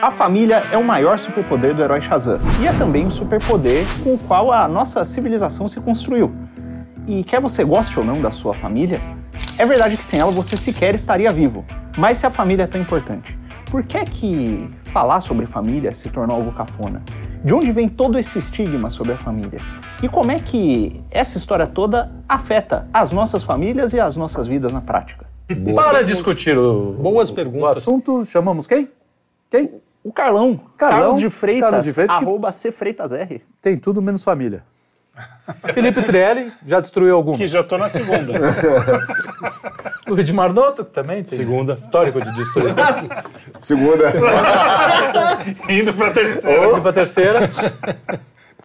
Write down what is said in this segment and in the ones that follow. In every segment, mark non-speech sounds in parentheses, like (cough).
A família é o maior superpoder do herói Shazam e é também o superpoder com o qual a nossa civilização se construiu. E quer você goste ou não da sua família, é verdade que sem ela você sequer estaria vivo. Mas se a família é tão importante, por que é que falar sobre família se tornou algo cafona? De onde vem todo esse estigma sobre a família? E como é que essa história toda afeta as nossas famílias e as nossas vidas na prática? Boa. Para discutir o, Boas perguntas. o assunto, chamamos quem? Quem? O Carlão, Carlão, Carlos de Freitas, Carlos de Freitas, que- arroba C Freitas R. Tem tudo menos família. Felipe Trielli já destruiu algumas. Que já tô na segunda. (laughs) O Edmar Noto, que também tem Segunda. histórico de destruição. Segunda. (laughs) Indo pra terceira. Indo pra terceira.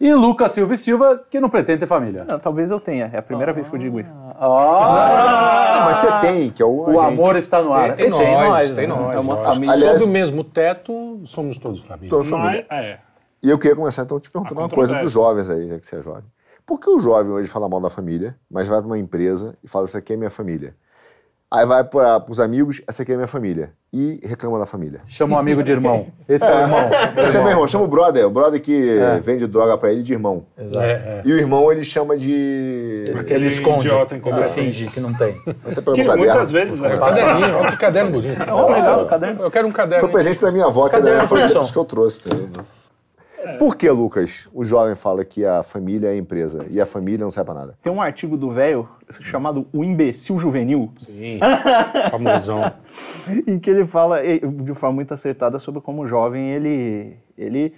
E Lucas Silva e Silva, que não pretende ter família. Não, talvez eu tenha, é a primeira vez que eu digo isso. Ah, Ah, mas você tem, que é o. o amor está no ar. Tem, E nós, tem né? nós. É uma lógico. família. Aliás- Sob o mesmo teto, somos todos família. Toda família. Mas, é. E eu queria começar então te perguntando uma coisa dos jovens aí, já que você é jovem. Por que o jovem hoje fala mal da família, mas vai para uma empresa e fala: Isso aqui é minha família? Aí vai para os amigos: Essa aqui é minha família. E reclama da família. Chama um amigo de irmão. (laughs) Esse é, o irmão. Esse é meu irmão, chama o brother, o brother que É. vende droga para ele de irmão. Exato. E o irmão ele chama de. Ele Aquele esconde. idiota Ele incompetente. finge que não tem. Até pelo Que caderno. muitas vezes é. Caderninho, olha (laughs) que caderno bonito. Ó, legal, caderno. Eu quero um caderno. Foi presente da minha avó, que Cadê era a foi produção? isso que eu trouxe. Entendeu? Por que, Lucas, o jovem fala que a família é a empresa e a família não serve pra nada? Tem um artigo do velho chamado O Imbecil Juvenil, Sim, (laughs) famosão. em que ele fala de forma muito acertada sobre como o jovem ele, ele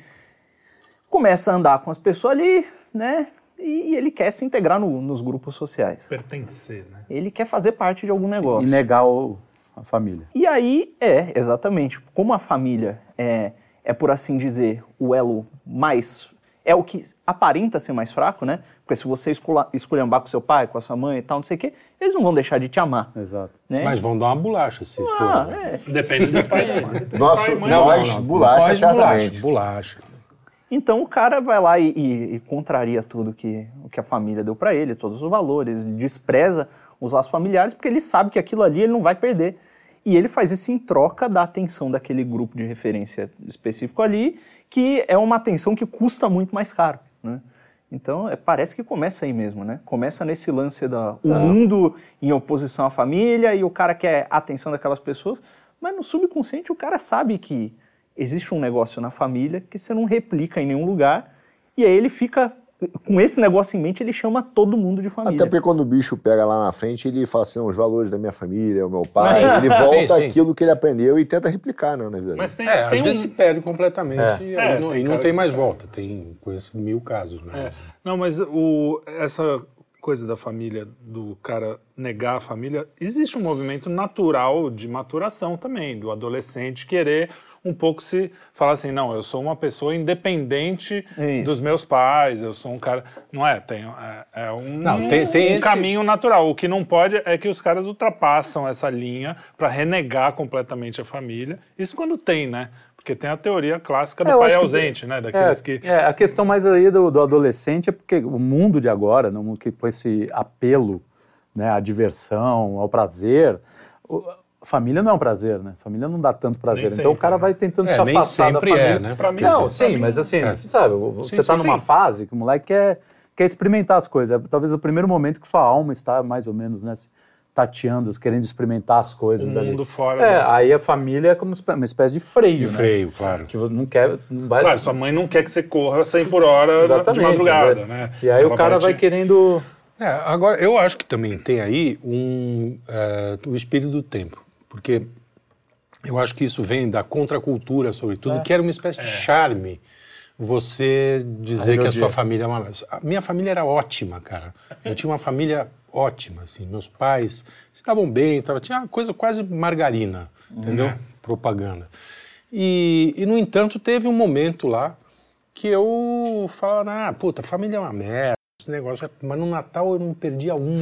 começa a andar com as pessoas ali, né? E, e ele quer se integrar no- nos grupos sociais. Pertencer, né? Ele quer fazer parte de algum E negócio. negar o- a família. E aí, é, exatamente. Como a família é, é, por assim dizer, o elo mais. É o que aparenta ser mais fraco, né? Porque se você escula- esculhambar com seu pai, com a sua mãe e tal, não sei o quê, eles não vão deixar de te amar. Exato. Né? Mas vão dar uma bolacha se Ah, for. é. Depende do pai. Nosso, Pai mãe. nós, bolacha, Nós, certamente. Bolacha. Então o cara vai lá e, e- e contraria tudo que, o que a família deu pra ele, todos os valores, despreza os laços familiares, porque ele sabe que aquilo ali ele não vai perder. E ele faz isso em troca da atenção daquele grupo de referência específico ali, que é uma atenção que custa muito mais caro. Né? Então é, parece que começa aí mesmo, né? Começa nesse lance da o mundo em oposição à família e o cara quer a atenção daquelas pessoas, mas no subconsciente o cara sabe que existe um negócio na família que você não replica em nenhum lugar, e aí ele fica, com esse negócio em mente, ele chama todo mundo de família. Até porque quando o bicho pega lá na frente, ele fala assim, "Não, os valores da minha família, o meu pai, ele Sim, volta sim. aquilo que ele aprendeu e tenta replicar né, na vida Mas tem, É, às tem vezes um... se perde completamente e, É, não, tem e não tem mais se volta. Tem, conheço mil casos, né? É. Não, mas o, essa coisa da família, do cara negar a família, existe um movimento natural de maturação também, do adolescente querer um pouco se falar assim, não, eu sou uma pessoa independente Isso. dos meus pais, eu sou um cara. Não é, tem, é, é um, Não, tem- tem um esse- caminho natural. O que não pode é que os caras ultrapassam essa linha para renegar completamente a família. Isso quando tem, né? Porque tem a teoria clássica do É, pai acho que- ausente, né? Daqueles É, que. é, a questão mais aí do, do adolescente é porque o mundo de agora, no, que, com esse apelo né, à diversão, ao prazer, o- família não é um prazer, né? Família não dá tanto prazer. Nem então o sempre, cara né? vai tentando É, se nem afastar da sempre família. é, né? Pra mim, Não, pra sim, mim- mas assim, É. você sabe, você está sim, numa sim. fase que o moleque quer, quer experimentar as coisas. É talvez o primeiro momento que sua alma está mais ou menos, né? Tateando, querendo experimentar as coisas O ali. mundo fora É, aí a família é como uma espécie de freio, De né? freio, claro. Que você não quer, não vai... Claro, sua mãe não quer que você corra 100 por hora Exatamente. de madrugada, é. né? E aí Ela o cara vai te- querendo... É, agora, eu acho que também tem aí um, é, o espírito do tempo, porque eu acho que isso vem da contracultura, sobretudo, que era uma espécie de charme você dizer que a sua família é uma... A minha família era ótima, cara. Eu tinha uma família ótima, assim. Meus pais estavam bem, tava, tinha uma coisa quase margarina, entendeu? Propaganda. E, e, no entanto, teve um momento lá que eu falava, ah, puta, família é uma merda, esse negócio, é- mas no Natal eu não perdia um,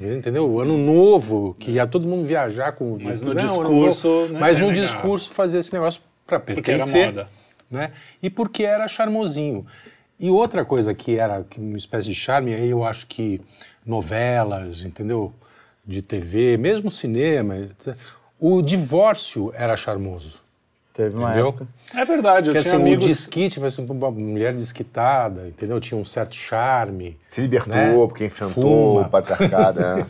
entendeu? O Ano Novo, que ia todo mundo viajar com... Mas no Não, discurso, Novo, né, Mas no renegava. discurso fazia esse negócio para Porque era pertencer. moda. Né? E porque era charmosinho. E outra coisa que era uma espécie de charme, aí eu acho que novelas, entendeu? De TV, mesmo cinema, etc. o divórcio era charmoso. Teve uma Entendeu? época. É verdade, eu Porque tinha assim, amigos... o desquite vai ser uma mulher desquitada, entendeu? Tinha um certo charme. Se libertou, Né? porque enfrentou o patriarcado. (laughs) né?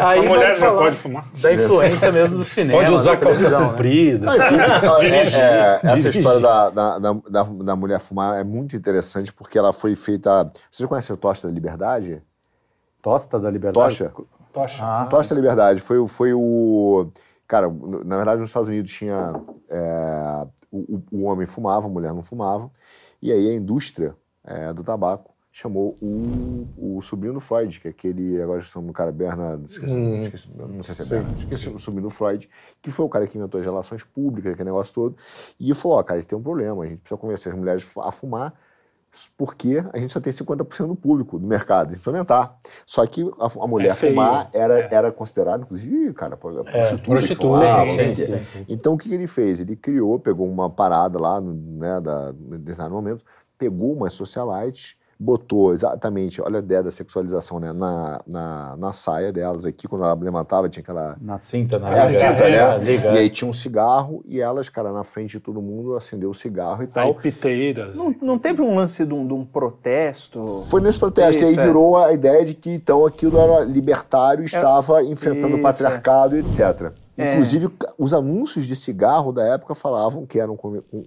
Aí A mulher já pode fumar? Da influência mesmo do cinema. Pode usar da calça né? comprida. Não, tudo- (laughs) é, é, essa história da, da, da, da- mulher fumar é muito interessante porque ela foi feita. Vocês conhecem o Tosta da Liberdade? Tosta da Liberdade. Tocha? Tocha. Ah, Tosta da Liberdade foi, o- foi o. Cara, na verdade, nos Estados Unidos tinha. é, o, o- o homem fumava, a mulher não fumava. E aí a indústria é, do tabaco chamou o, o sobrinho do Freud, que é aquele. Agora estamos no cara Bernard. Esqueci, Hum. esqueci, não sei se é Bernard. Esqueci o sobrinho do Freud, que foi o cara que inventou as relações públicas, aquele negócio todo. E falou: ó, cara, a gente tem um problema, a gente precisa convencer as mulheres a fumar porque a gente só tem 50% do público do mercado, implementar. Só que a, a mulher É fumar era, era considerada, inclusive, cara, prostituta. que prostituta, fumava, sim, sim, sim. Então, o que ele fez? Ele criou, pegou uma parada lá, no, né, da, em determinado momento, pegou umas socialites, botou exatamente, olha a ideia da sexualização, né, na, na, na saia delas aqui, quando ela levantava, tinha aquela Na cinta, na é cinta, é, né? liga. E aí tinha um cigarro e elas, cara, na frente de todo mundo, acendeu o cigarro e Aí, tal. piteiras. Não, não teve um lance de um, de um protesto? Foi nesse protesto, e aí Isso, é. virou a ideia de que então aquilo era libertário, estava enfrentando o Isso, patriarcado e etc. É. Inclusive, os anúncios de cigarro da época falavam que eram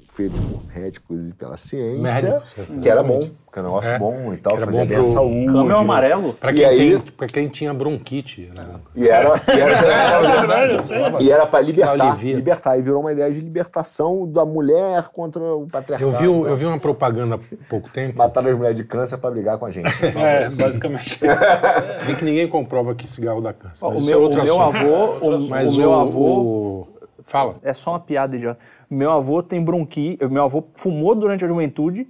feitos por médicos e pela ciência, que era bom, que era um negócio É, bom e tal, fazia bom bem a saúde. Câmbio amarelo? Pra E quem, aí- tem, pra quem tinha bronquite. Era... E era, e era, (laughs) eu sei. e era para libertar, alivia. libertar. E virou uma ideia de libertação da mulher contra o patriarcado. Eu vi, eu vi uma propaganda há pouco tempo, Mataram as mulheres de câncer para brigar com a gente. (laughs) É, basicamente. se bem que ninguém comprova que cigarro dá câncer. O isso é meu, outro o meu avô, o, Mas o meu avô, o- Fala. é só uma piada idiota. Meu avô tem bronquite, meu avô fumou durante a juventude,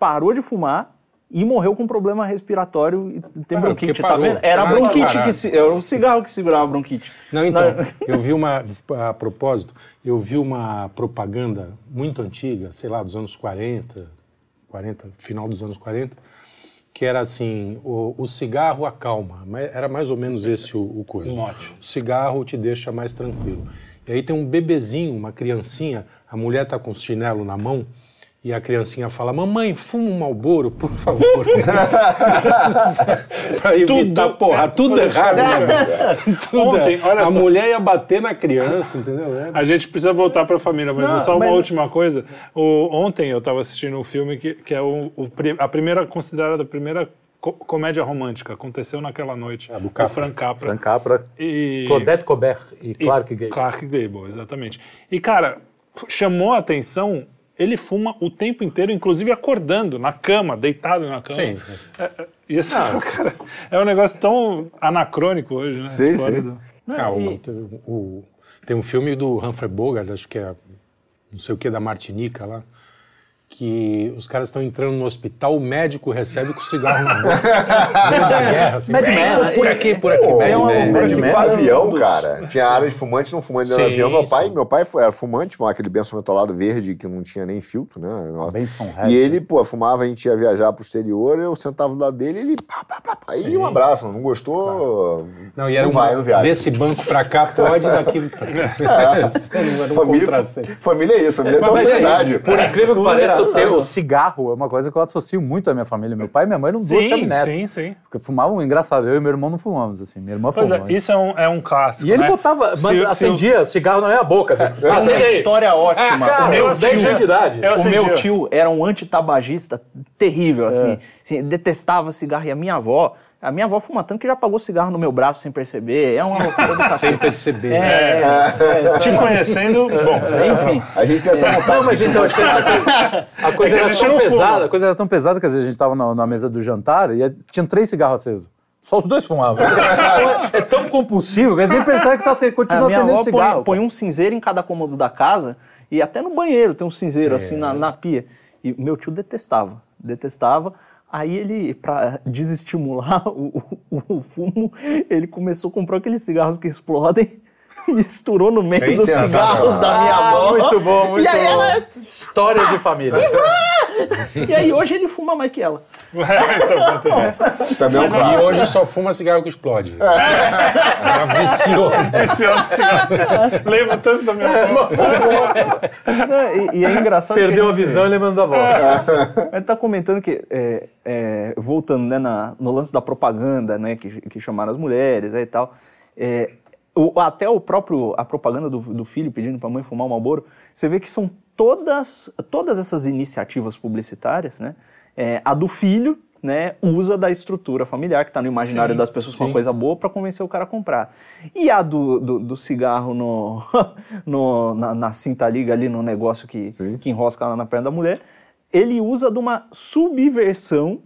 parou de fumar e morreu com problema respiratório e tem bronquite, tá parou. vendo? Era a Claro, bronquite caralho. que se, era o cigarro que segurava a bronquite. Não, então, eu vi uma, a propósito, eu vi uma propaganda muito antiga, sei lá, dos anos 40, 40, final dos anos 40, que era assim, o, o cigarro acalma, era mais ou menos esse o, o coisa. O cigarro te deixa mais tranquilo. E aí tem um bebezinho, uma criancinha, a mulher tá com o chinelo na mão, e a criancinha fala, mamãe, fuma um Malboro, por favor. (laughs) pra evitar, Tudo- porra, tudo errado. né? (laughs) tudo Ontem, olha a só. mulher ia bater na criança, entendeu? É. A gente precisa voltar para a família, mas Não, é só uma mas- última coisa. O- ontem eu estava assistindo um filme que, que é o, o a primeira, considerada a primeira co- comédia romântica. Aconteceu naquela noite. Ah, do com Capra. Frank Capra. Frank Capra, E... Claudette Colbert e e Clark Gable. Clark Gable, exatamente. E, cara, chamou a atenção, ele fuma o tempo inteiro, inclusive acordando, na cama, deitado na cama. Sim. É, é, e assim, (laughs) cara, é um negócio tão anacrônico hoje, né? Sim, sim. do- Ah, o- tem, o- tem um filme do Humphrey Bogart, acho que é não sei o que, da Martinica lá, que os caras estão entrando no hospital, o médico recebe com o cigarro na (laughs) meio da guerra, assim. Mad "Bem, Men, Por aqui, por aqui, Pô, Mad é Men. Mad Men. com avião, cara. Tinha área de fumante, não fumante dentro do avião. Meu pai, meu pai era fumante, fumava aquele benção mentolado verde que não tinha nem filtro, né? Nossa. Benson E ele, pô, fumava, a gente ia viajar pro exterior, eu sentava do lado dele ele. Pá, pá, pá, pá, aí um abraço, não gostou. Não, e era não uma- vai, não viaja. Desse banco pra cá pode, daqui pra cá. Era um Família, família é isso, família é mas, autoridade. por incrível que pareça, o, engraçado. teu- o cigarro é uma coisa que eu associo muito à minha família. Meu pai e minha mãe eram duas Sim, chaminés. sim, sim. Porque fumavam, engraçado, eu e meu irmão não fumamos, assim. Minha irmã Pois é, fumava. isso é um, é um clássico. E ele né? botava, Se- mas se acendia cigarro na minha boca. Assim. Uma Acende aí. história ótima. Ah, cara, o meu eu 10 tio- anos de idade. Eu o meu tio era um antitabagista terrível, assim, assim, detestava cigarro. E a minha avó, a minha avó fuma tanto que já apagou cigarro no meu braço sem perceber. É uma loucura do. (laughs) Sem perceber. É, é, Te conhecendo, bom, enfim. A gente tem essa vontade. Não, mas então, acho que essa coisa- (laughs) a coisa É que a era gente tão fuma. pesada, a coisa era tão pesada que às vezes a gente estava na, na mesa do jantar e tinha três cigarros acesos. Só os dois fumavam. (laughs) é tão compulsivo que eles nem pensaram que tá, A continua minha acendendo avó cigarro. põe, põe um cinzeiro em cada cômodo da casa e até no banheiro tem um cinzeiro assim na, na pia. E meu tio detestava, detestava. Aí ele, pra desestimular (laughs) o, o- o fumo, ele começou a comprar aqueles cigarros que explodem, (laughs) misturou no meio dos cigarros da minha avó. Muito bom, muito E aí bom. ela História de família. E aí hoje ele fuma mais que ela. (laughs) Também é um E clássico. hoje só fuma cigarro que explode. Já viciou. Esse ano, cigarro. (laughs) Lembro tanto da minha avó. E, e é engraçado que Perdeu a visão e lembrando da volta. Ele tá comentando que, é, é, voltando né, na- no lance da propaganda, né, que, que chamaram as mulheres né, e tal, é, o- até o próprio, a propaganda do, do filho pedindo pra mãe fumar um Marlboro, você vê que são todas, todas essas iniciativas publicitárias, né, é, a do filho, né, usa da estrutura familiar que está no imaginário das pessoas com uma coisa boa para convencer o cara a comprar. E a do, do, do cigarro no, (laughs) no- na, na cinta liga ali no negócio que, Sim. que enrosca lá na perna da mulher, ele usa de uma subversão,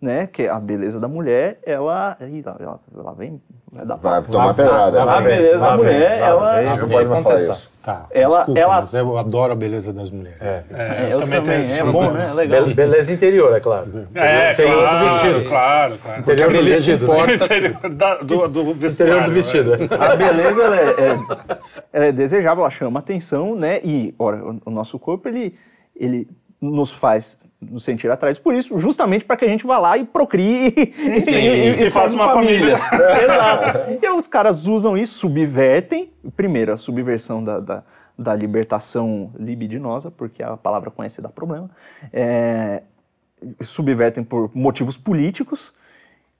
né, que é a beleza da mulher, ela, ih, lá, ela, ela vem, vai dar Vai tomar pedrada. A né? beleza da mulher, ela, vem. Não pode mais falar isso. Tá, Ela- desculpa, ela- mas eu adoro a beleza das mulheres. É, eu também também, tenho é bom, problema. né, legal. Be- beleza interior, é claro. É, Sem claro, outros vestidos. claro, claro. Porque a Interior do beleza vestido, né? importa. Interior da- do, do. Interior do vestido. né? A beleza ela é, é- ela é desejável, ela chama atenção, né? E, ora, o, o nosso corpo, ele, ele nos faz nos sentir atraídos por isso, justamente para que a gente vá lá e procrie e, sim. e, E faça forme uma famílias. (laughs) Exato. E os caras usam isso, subvertem, primeiro, a subversão da, da, da libertação libidinosa, porque a palavra conhece dá problema, é, subvertem por motivos políticos,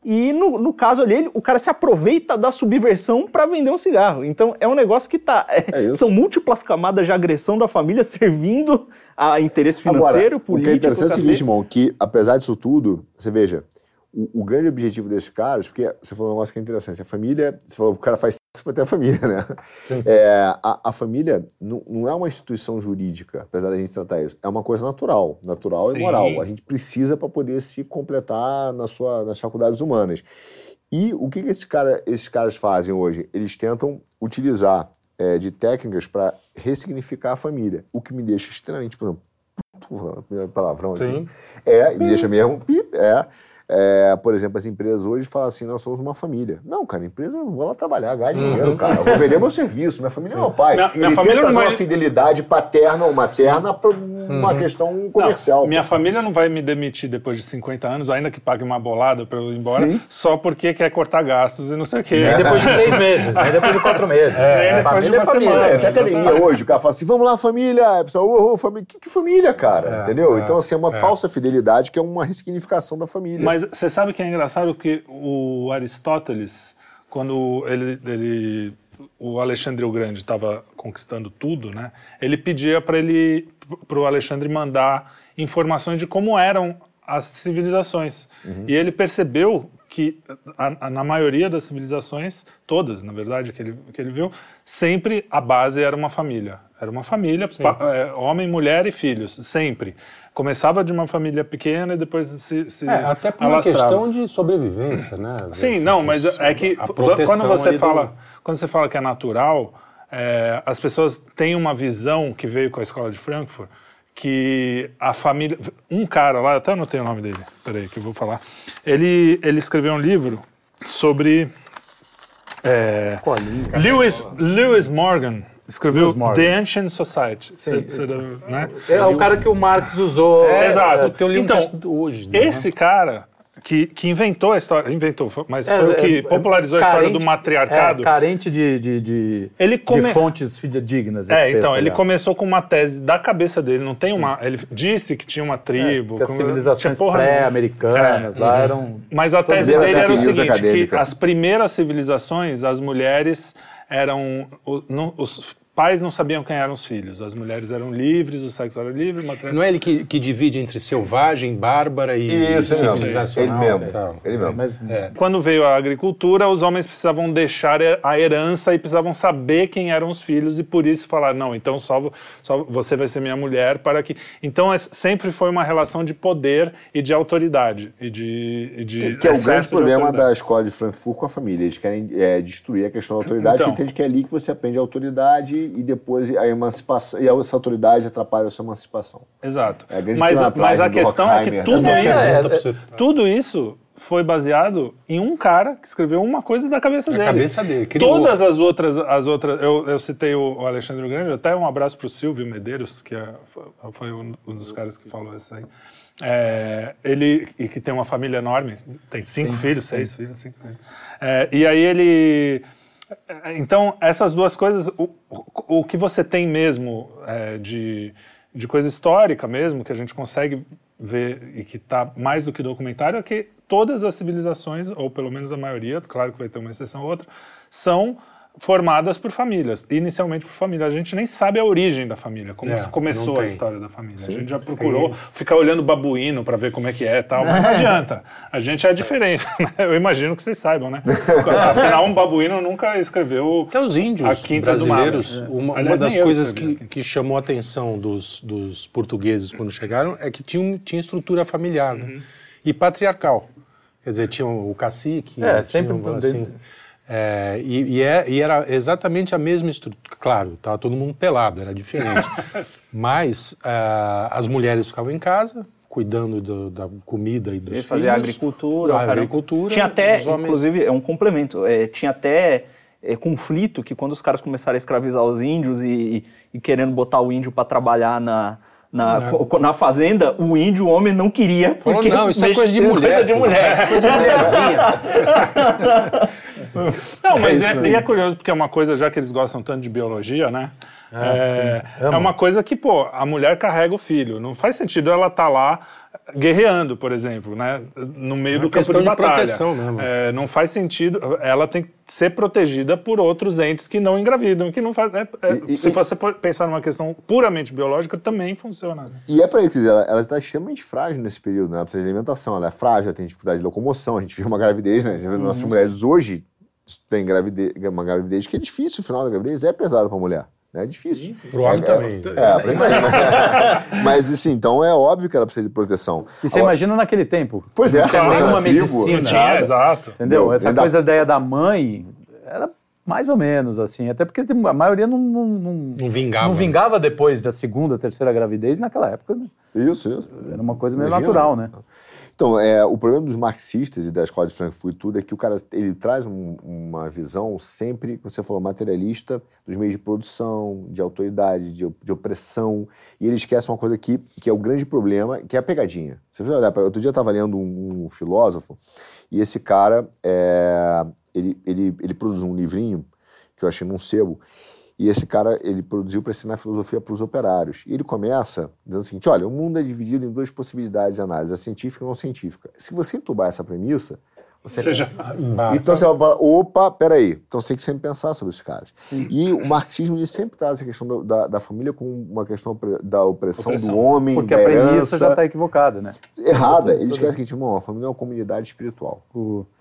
e no, no caso ali, ele- o cara se aproveita da subversão para vender um cigarro. Então é um negócio que tá. é, É são múltiplas camadas de agressão da família (laughs) servindo a interesse financeiro, Agora, político. o que é interessante é o seguinte, irmão, que apesar disso tudo, você veja, o, o grande objetivo desses caras, porque você falou um negócio que é interessante, a família, você falou, o cara faz (laughs) pra ter a família, né? É, a, a família não, não é uma instituição jurídica, apesar da gente tratar isso, é uma coisa natural, natural Sim. e moral. A gente precisa para poder se completar na sua, nas faculdades humanas. E o que, que esses, cara, esses caras fazem hoje? Eles tentam utilizar é, de técnicas para ressignificar a família, o que me deixa extremamente, por exemplo, puto, palavrão aqui. Sim. É, me deixa mesmo, é, é, por exemplo, as empresas hoje falam assim, nós somos uma família. Não, cara, a empresa, eu vou lá trabalhar, ganhar dinheiro, cara. Eu vou vender meu serviço, minha família é meu pai. Minha- minha Ele família tenta não vai- uma fidelidade paterna ou materna para uma questão comercial. Não, minha família não vai me demitir depois de 50 anos, ainda que pague uma bolada para eu ir embora, Sim. só porque quer cortar gastos e não sei o quê. Nem (laughs) depois de três meses, nem depois de quatro meses. Depois de família é uma família. semana. É, até academia hoje, o cara fala assim, vamos lá, família. A pessoa, ô, ô, família. Que, que família, cara? Entendeu? Então, assim, é uma falsa fidelidade que é uma ressignificação da família. Mas você sabe que é engraçado que o Aristóteles, quando ele, ele o Alexandre o Grande estava conquistando tudo, né? Ele pedia para ele para o Alexandre mandar informações de como eram as civilizações. E ele percebeu que a- a- na maioria das civilizações, todas, na verdade, que ele, que ele viu, sempre a base era uma família. Era uma família, pa- é, homem, mulher e filhos, sempre. Começava de uma família pequena e depois se, se É, até por uma questão de sobrevivência, né? Sim, vezes, não, mas é que quando você ali do- fala, quando você fala que é natural, é, as pessoas têm uma visão que veio com a escola de Frankfurt que a família, um cara lá, eu até anotei o nome dele, peraí que eu vou falar. Ele ele escreveu um livro sobre é, Lewis Lewis Morgan escreveu Morgan. The Ancient Society, Cê- cê deve- né? É o cara que o Marx usou. É, exato. O teu livro Então, hoje. né? Esse cara que, que inventou a história, inventou, mas É, foi o que é, popularizou a história carente- do matriarcado. É, carente de, de, de, Ele come- de fontes fidedignas. esse É, texto, então, ele aliás. começou com uma tese da cabeça dele, não tem uma. Ele disse que tinha uma tribo. É, que as com- civilizações pré-americanas É, lá eram. Mas a tese dele era o seguinte: que acadêmica. as primeiras civilizações, as mulheres eram. o- não- os pais não sabiam quem eram os filhos. As mulheres eram livres, o sexo era livre. Não é ele que, que divide entre selvagem, bárbara e Isso, ele mesmo. Ele civilizacional? mesmo. Tal. Ele mesmo. Mas Quando veio a agricultura, os homens precisavam deixar a herança e precisavam saber quem eram os filhos e por isso falar não, então só, só você vai ser minha mulher para que. Então é- sempre foi uma relação de poder e de autoridade e de, e de Que, que é o grande de problema da escola de Frankfurt com a família. Eles querem é, destruir a questão da autoridade, Então. porque entende que é ali que você aprende a autoridade e depois a emancipação. E essa autoridade atrapalha a sua emancipação. Exato. É a grande mas, mas a questão é que tudo né? isso, É, é, tudo isso foi baseado em um cara que escreveu uma coisa da cabeça Da dele. cabeça dele, criou. Todas as outras, as outras eu, eu citei o, o Alexandre Grande, até um abraço para o Silvio Medeiros, que é- foi- um, um dos caras que falou isso aí. É, ele, e que tem uma família enorme, tem cinco filhos, seis filhos, cinco filhos. É, e aí ele... Então, essas duas coisas, o, o, o que você tem mesmo é, de, de coisa histórica mesmo, que a gente consegue ver e que está mais do que documentário, é que todas as civilizações, ou pelo menos a maioria, claro que vai ter uma exceção ou outra, são formadas por famílias, inicialmente por família. A gente nem sabe a origem da família, como É, começou a tem. história da família. a gente já procurou ficar olhando babuíno para ver como é que é e tal, mas não adianta. A gente é diferente. (laughs) né? Eu imagino que vocês saibam, né? Afinal, um babuíno nunca escreveu Até os índios a quinta do brasileiros, Mara. uma, uma Aliás, das coisas que, que chamou a atenção dos, dos portugueses quando chegaram é que tinham, tinha estrutura familiar né? Uhum. e patriarcal. Quer dizer, tinha o cacique, É, tinha sempre o- também. assim, é, e, e é- e era exatamente a mesma estrutura. Claro, estava todo mundo pelado, era diferente. (laughs) Mas ah, as mulheres ficavam em casa, cuidando do- da comida e dos Ele filhos. fazia agricultura. A agricultura, Tinha até, homens- inclusive, é um complemento, é, tinha até é, conflito que quando os caras começaram a escravizar os índios e, e- querendo botar o índio para trabalhar na, na, Na- na fazenda, o índio, o homem, não queria. Falou, Porque "Não, isso é coisa de (laughs) mulher, Coisa de (laughs) pô." mulher. De. (laughs) Não, mas isso é, aí. e é curioso porque é uma coisa, já que eles gostam tanto de biologia, né? é, sim. é Amo. uma coisa que, pô, a mulher carrega o filho. Não faz sentido ela estar lá guerreando, por exemplo, né? No meio É do campo questão de de batalha. proteção, né? É, não faz sentido. Ela tem que ser protegida por outros entes que não engravidam, que não faz. é- é- E- se e- você pensar numa questão puramente biológica, também funciona. né? E é pra isso, ela está extremamente frágil nesse período, né? Ela precisa de alimentação, ela é frágil, ela tem dificuldade de locomoção, a gente vê uma gravidez, né? Vê nossas mulheres hoje tem gravidez, uma gravidez que é difícil, o final da gravidez é pesado pra mulher. né? É difícil. Pro homem É, também. É, (laughs) pra (laughs) mas, mas assim, então é óbvio que ela precisa de proteção. E você Agora- imagina naquele tempo. Pois é, Não tinha nenhuma medicina. Não tinha, exato. Entendeu? Não, Essa ainda- coisa da ideia da mãe era mais ou menos assim. Até porque a maioria não, não, não, Não vingava, não né? vingava depois da segunda, terceira gravidez. Naquela época né? Isso, isso. era uma coisa meio Imagina. natural, né? Então, é, o problema dos marxistas e da escola de Frankfurt e tudo é que o cara ele traz um- uma visão sempre, como você falou, materialista dos meios de produção, de autoridade, de, de opressão, e ele esquece uma coisa aqui que é o grande problema, que é a pegadinha. Você precisa olhar, outro dia eu estava lendo um, um filósofo, e esse cara, é, ele, ele, ele produziu um livrinho que eu achei num sebo, e esse cara, ele produziu para ensinar filosofia para os operários. E ele começa dizendo o seguinte: olha, o mundo é dividido em duas possibilidades de análise, a científica e a não científica. Se você entubar essa premissa, você. Seja, (laughs) Então você vai falar: opa, peraí. Então você tem que sempre pensar sobre esses caras. E o marxismo ele sempre traz essa questão da, da, da família como uma questão da opressão, Opressão. do homem, Porque da a premissa herança. já está equivocada, né? Errada. Ele esquece que, tipo, irmão, a família é uma comunidade espiritual.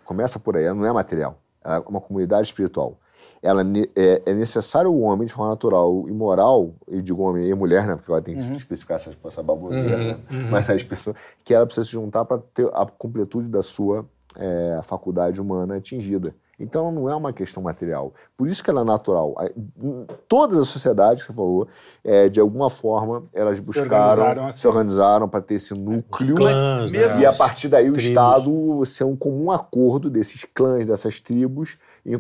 Começa por aí, ela não é material. Ela é uma comunidade espiritual. Ela é, é necessário o homem, de forma natural e moral, eu digo homem e mulher, né? Porque agora tem que especificar essa, essa baboseira, né? Mas as pessoas, que ela precisa se juntar para ter a completude da sua é, faculdade humana atingida. Então não é uma questão material. Por isso que ela é natural. Em Todas as sociedades que você falou, é, de alguma forma, elas buscaram, organizaram assim. se organizaram para ter esse núcleo. Clãs, né? E a partir daí o Tribos. Estado ser um comum acordo desses clãs, dessas tribos,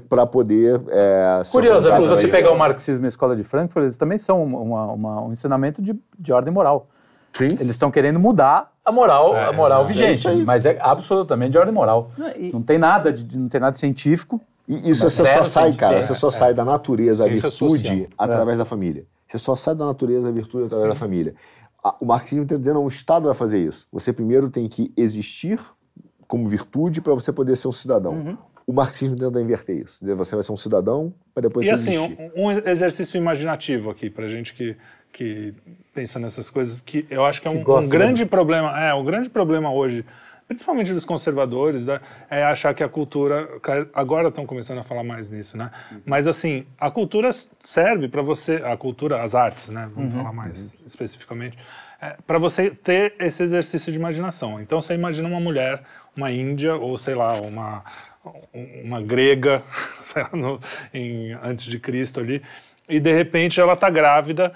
para poder. É, se Curioso, se você pegar o marxismo e a escola de Frankfurt, eles também são uma- uma- um ensinamento de, de ordem moral. Sim. Eles estão querendo mudar a moral, É, a moral. É vigente, aí. mas é absolutamente de ordem moral. Não, e- Não tem nada de, não tem nada de científico. E isso você só sai, cara, é, você só sai da natureza, a Ciência virtude, social. através da família. Você só sai da natureza, a virtude, através da família. O marxismo está dizendo, não, o Estado vai fazer isso. Você primeiro tem que existir como virtude para você poder ser um cidadão. Uhum. O marxismo tenta inverter isso. Dizer, você vai ser um cidadão para depois E você assim, existir. um, um exercício imaginativo aqui, pra gente que, que pensa nessas coisas, que eu acho que é um, um grande problema, é, um grande problema hoje, principalmente dos conservadores, né, é achar que a cultura, agora estão começando a falar mais nisso, né, mas assim, a cultura serve para você, a cultura, as artes, né, vamos falar mais especificamente, é, para você ter esse exercício de imaginação. Então você imagina uma mulher, uma índia, ou sei lá, uma uma grega, (laughs) sei lá, no- em- antes de Cristo ali, e de repente ela está grávida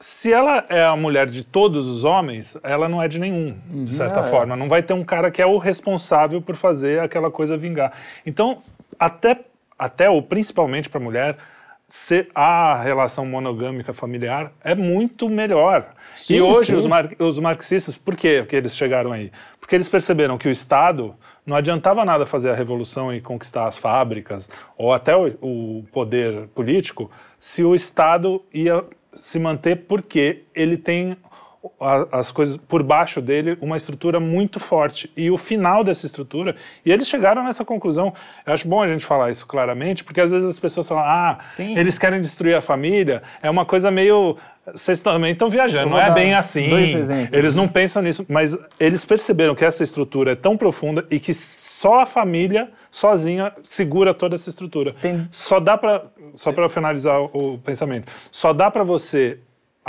se ela é a mulher de todos os homens, ela não é de nenhum, de certa é. forma. Não vai ter um cara que é o responsável por fazer aquela coisa vingar. Então, até, até ou principalmente para a mulher, se a relação monogâmica familiar é muito melhor. Sim, e hoje sim. os, mar- os marxistas, por quê que eles chegaram aí? Porque eles perceberam que o Estado não adiantava nada fazer a revolução e conquistar as fábricas ou até o, o poder político se o Estado ia se manter porque ele tem as coisas por baixo dele uma estrutura muito forte. E o final dessa estrutura e eles chegaram nessa conclusão. Eu acho bom a gente falar isso claramente porque às vezes as pessoas falam ah Tem- eles querem destruir a família. É uma coisa meio vocês também estão viajando não é bem assim. eles não pensam nisso mas eles perceberam que essa estrutura é tão profunda e que só a família sozinha segura toda essa estrutura. Tem- só dá para só para finalizar o, o pensamento só dá para você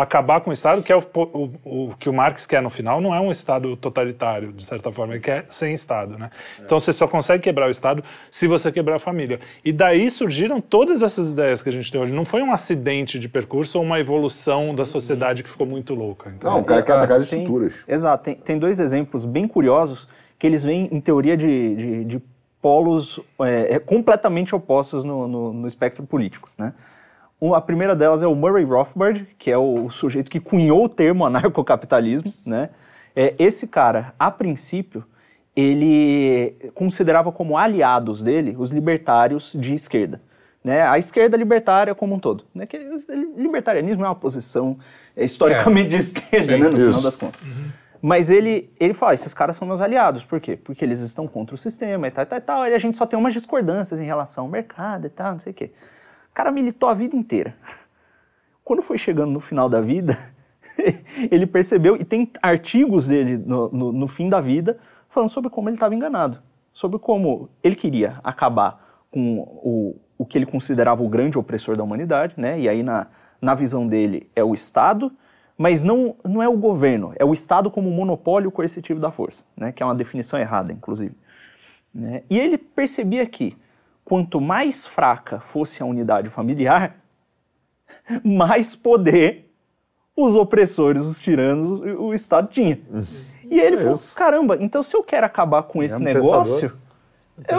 acabar com o Estado, que é o, o, o que o Marx quer no final, não é um Estado totalitário, de certa forma, ele quer sem Estado. Né? Então você só consegue quebrar o Estado se você quebrar a família. E daí surgiram todas essas ideias que a gente tem hoje. Não foi um acidente de percurso ou uma evolução da sociedade que ficou muito louca. Então, Não, o cara quer atacar as Tem- estruturas. Exato. Tem, tem dois exemplos bem curiosos que eles vêm em teoria de, de, de polos é, é, completamente opostos no, no, no espectro político. Né? A primeira delas é o Murray Rothbard, que é o sujeito que cunhou o termo anarcocapitalismo. Né? É, esse cara, a princípio, ele considerava como aliados dele os libertários de esquerda. Né? A esquerda libertária como um todo. Né? Que libertarianismo é uma posição é, historicamente de esquerda, né? no final Isso. das contas. Mas ele, ele fala, esses caras são meus aliados. Por quê? Porque eles estão contra o sistema e tal, e tal, e tal. E a gente só tem umas discordâncias em relação ao mercado e tal, não sei o quê. O cara militou a vida inteira. Quando foi chegando no final da vida, (laughs) ele percebeu, e tem artigos dele no, no, no fim da vida, falando sobre como ele estava enganado. Sobre como ele queria acabar com o, o que ele considerava o grande opressor da humanidade, né? E aí, na, na visão dele, é o Estado, mas não, não é o governo, é o Estado como monopólio coercitivo da força, né? Que é uma definição errada, inclusive. né? E ele percebia que quanto mais fraca fosse a unidade familiar, (laughs) mais poder os opressores, os tiranos, o Estado tinha. E ele falou: isso. caramba, então se eu quero acabar com esse um negócio,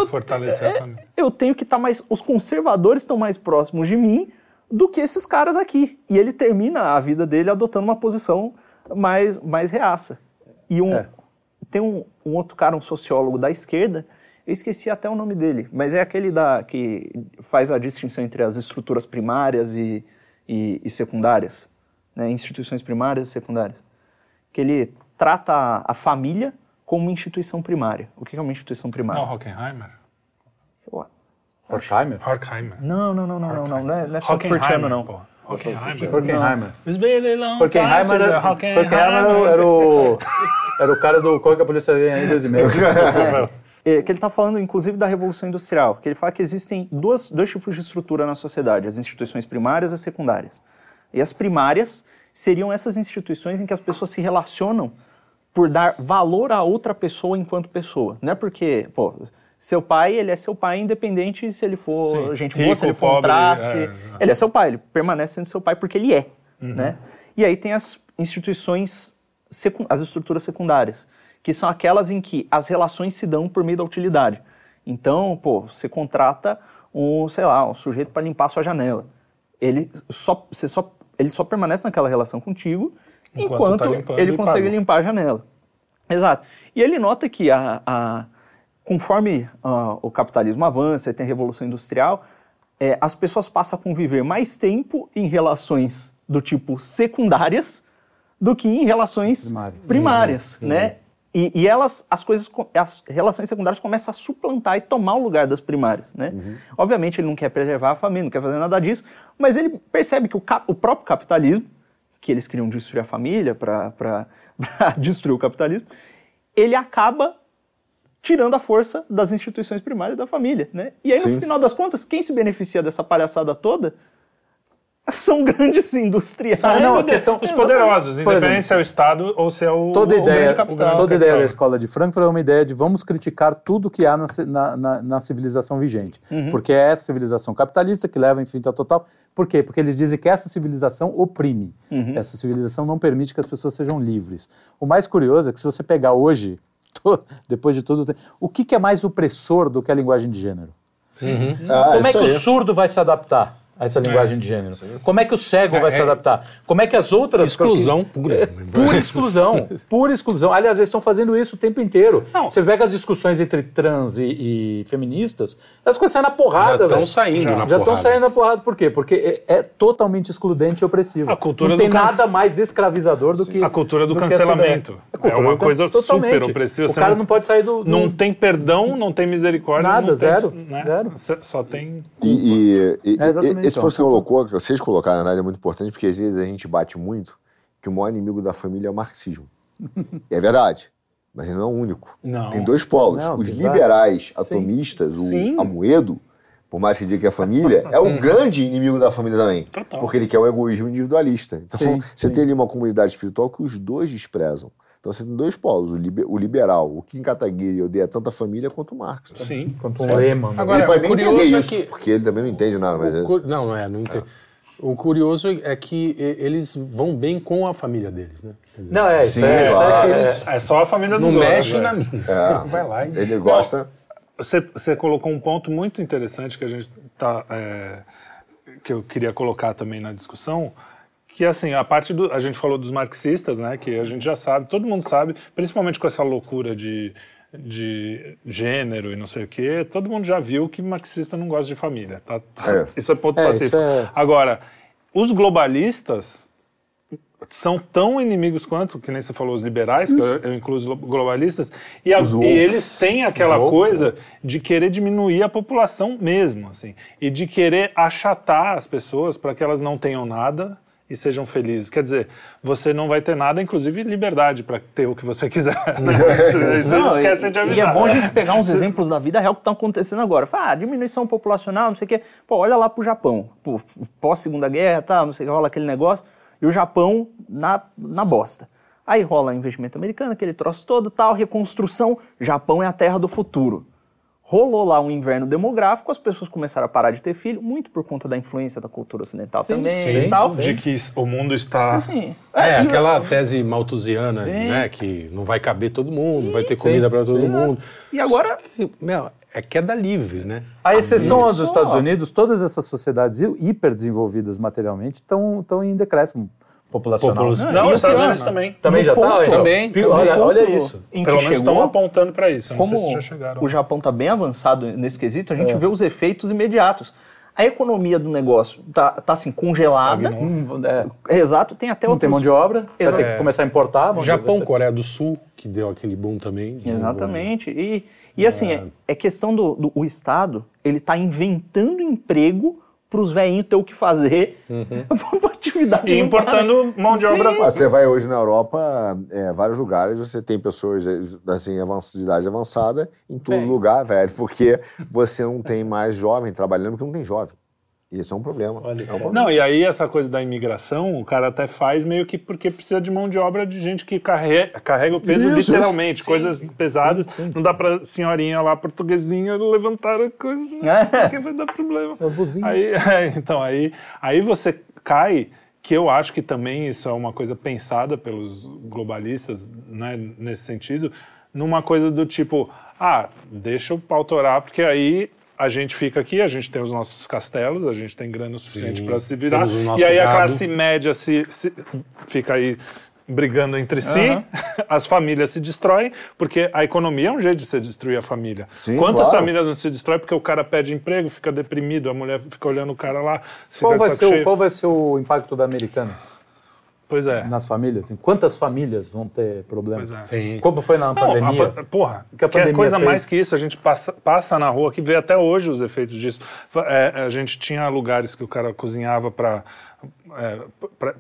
fortalecer a família. eu tenho que estar mais. Os conservadores estão mais próximos de mim do que esses caras aqui. E ele termina a vida dele adotando uma posição mais, mais reaça. E um, É. tem um, um outro cara, um sociólogo da esquerda, eu esqueci até o nome dele, mas é aquele da, que faz a distinção entre as estruturas primárias e, e, e secundárias, né? instituições primárias e secundárias. Que ele trata a, a família como uma instituição primária. O que é uma instituição primária? Não, Hockenheimer? Horkheimer? Horkheimer. Não, não, não, não, não, não, não é, não é frankfurtiano, não. pô. Hockenheimer. Era, a Horkheimer era, o- (laughs) era o, cara do Qual que a polícia vem aí dois e meio. (laughs) É, que ele está falando, inclusive, da Revolução Industrial, que ele fala que existem duas, dois tipos de estrutura na sociedade, as instituições primárias e as secundárias. E as primárias seriam essas instituições em que as pessoas se relacionam por dar valor a outra pessoa enquanto pessoa. Não é porque, pô, seu pai, ele é seu pai independente se ele for Sim. gente Rico, boa, se ele for um pobre, traste. é, é. Ele é seu pai, ele permanece sendo seu pai porque ele é. Uhum. Né? E aí tem as instituições, as estruturas secundárias, que são aquelas em que as relações se dão por meio da utilidade. Então, pô, você contrata um, sei lá, um sujeito para limpar a sua janela. Ele só, você só, ele só permanece naquela relação contigo Enquanto enquanto, tá limpando ele consegue limpar a janela. Exato. E ele nota que a, a- conforme ah, o capitalismo avança e tem a revolução industrial, é, as pessoas passam a conviver mais tempo em relações do tipo secundárias do que em relações Primárias. primárias, né? E, e elas, as coisas, co- as relações secundárias começam a suplantar e tomar o lugar das primárias, né? Obviamente ele não quer preservar a família, não quer fazer nada disso, mas ele percebe que o, cap- o próprio capitalismo, que eles queriam destruir a família para (laughs) destruir o capitalismo, ele acaba tirando a força das instituições primárias da família, né? E aí, Sim. no final das contas, quem se beneficia dessa palhaçada toda são grandes industriais. Ah, não, questão- os poderosos, Por independente exemplo, se é o Estado ou se é o, Toda o ideia, grande capital. toda ideia da escola de Frankfurt é uma ideia de vamos criticar tudo que há na, na, na- na civilização vigente. Porque é essa civilização capitalista que leva, enfim, ao total. Por quê? Porque eles dizem que essa civilização oprime. Essa civilização não permite que as pessoas sejam livres. O mais curioso é que se você pegar hoje, (laughs) depois de tudo, o que, que é mais opressor do que a linguagem de gênero? Ah, Como é que o aí. surdo vai se adaptar a essa linguagem de gênero? Como é que o cego vai se é- adaptar? Como é que as outras... Exclusão pura. É, pura exclusão, (laughs) pura exclusão. Aliás, eles estão fazendo isso o tempo inteiro. Não. Você pega as discussões entre trans e, e feministas, elas começam na porrada, Já estão saindo na Já estão porrada. saindo na porrada. Por quê? Porque é, é totalmente excludente e opressivo. A cultura Não do tem cance- nada mais escravizador do que A cultura do cancelamento. É uma do can- coisa totalmente. super opressiva. O Você cara não- não pode sair do... do- Não tem perdão, não tem misericórdia. Nada, não tem, zero, né? zero. Só tem. E, e- e- É exatamente esse ponto que você colocou, que vocês colocaram, na verdade, é muito importante, porque às vezes a gente bate muito que o maior inimigo da família é o marxismo. (laughs) É verdade, mas ele não é o único. Não. Tem dois polos. Não, Os liberais atomistas, o Sim. Amoedo, por mais que diga que é a família, é o grande inimigo da família também. Total. Porque ele quer o egoísmo individualista. Então, Sim, você sim. tem ali uma comunidade espiritual que os dois desprezam. Então você tem dois polos, o, liber- o liberal, o Kim Kataguiri odeia tanto a família quanto o Marx. Sim. Quanto um lema. Agora, ele pode o nem curioso entender é isso, que- porque ele também não entende nada, mas é O cu- Não, não é, não entendo. O curioso é que eles vão bem com a família deles, né? Dizer, Não, é, isso Sim, é, isso claro. é- Eles- é só a família não dos outros. mexe né? na minha. É. (laughs) Vai lá e... Ele gosta. Você, você colocou um ponto muito interessante que a gente tá, é, que eu queria colocar também na discussão, que assim a parte do a gente falou dos marxistas, né? Que a gente já sabe, todo mundo sabe, principalmente com essa loucura de de gênero e não sei o quê, todo mundo já viu que marxista não gosta de família, tá? Tá- É. (laughs) Isso é ponto É, pacífico. isso é- Agora, os globalistas são tão inimigos quanto, que nem você falou, os liberais, que eu, eu incluo os globalistas, e, a- Os e eles têm aquela coisa de querer diminuir a população mesmo, assim, e de querer achatar as pessoas para que elas não tenham nada e sejam felizes. Quer dizer, você não vai ter nada, inclusive liberdade para ter o que você quiser. (laughs) Né? Vocês Não, esquecem e, de e avisar. é bom a gente pegar uns exemplos da vida real que estão acontecendo agora. Fala, ah, diminuição populacional, não sei o quê. Pô, olha lá pro Japão. Pô, pós-segunda guerra, tá, não sei o que, rola aquele negócio. E o Japão na, na bosta. Aí rola investimento americano, aquele troço todo, tal, reconstrução. Japão é a terra do futuro. Rolou lá um inverno demográfico, as pessoas começaram a parar de ter filho, muito por conta da influência da cultura ocidental Sim, também sim, e tal. De que o mundo está... Assim, É, e- aquela tese malthusiana, Sim. né? Que não vai caber todo mundo, não vai ter comida para todo mundo. E agora, Meu, é queda livre, né? A exceção aos Só. Estados Unidos, todas essas sociedades hiperdesenvolvidas materialmente estão estão em decréscimo populacional. Populacional. Não, os Estados Unidos também. Também No já está? Também, também. Olha, ponto olha isso. Em Pelo menos chegou, estão apontando para isso. Eu Não como sei se já chegaram. o Japão está bem avançado nesse quesito, a gente vê os efeitos imediatos. A economia do negócio está tá assim, congelada. Estagnou. Hum, é, É, Exato, tem até não tem outros... mão de obra, vai ter Exato. que começar a importar. Japão. Coreia do Sul, que deu aquele boom também. Exatamente. E, e assim, é, é questão do, do o Estado, ele está inventando emprego para os velhinhos ter o que fazer (laughs) uma atividade. E importando mão de obra Mas você vai hoje na Europa, é, vários lugares, você tem pessoas é, assim, de idade avançada em todo lugar, velho, porque você não tem mais jovem trabalhando, porque não tem jovem. E isso é um problema. Olha é um problema. Não, e aí essa coisa da imigração, o cara até faz meio que porque precisa de mão de obra de gente que carrega, carrega o peso Isso, literalmente, isso. coisas pesadas. Não dá pra senhorinha lá, portuguesinha, levantar a coisa, (laughs) É. porque vai dar problema. É. Aí, (laughs) é, então, aí, aí você cai, que eu acho que também isso é uma coisa pensada pelos globalistas, né, nesse sentido, numa coisa do tipo, ah, deixa o pau torar, porque aí a gente fica aqui, a gente tem os nossos castelos, a gente tem grana o suficiente para se virar, temos o nosso e aí a gado. classe média se, se- fica aí brigando entre si, Aham. (laughs) as famílias se destroem, porque a economia é um jeito de você destruir a família. Sim, Quantas claro. famílias não se destroem porque o cara pede emprego, fica deprimido, a mulher fica olhando o cara lá, fica Qual vai, o, qual vai ser o impacto da Americanas Pois é. nas famílias? Em quantas famílias vão ter problemas? Pois é. Sim. Como foi na Não, pandemia? a porra, que a que é coisa fez? mais que isso, a gente passa, passa na rua que vê até hoje os efeitos disso. É, a gente tinha lugares que o cara cozinhava para é,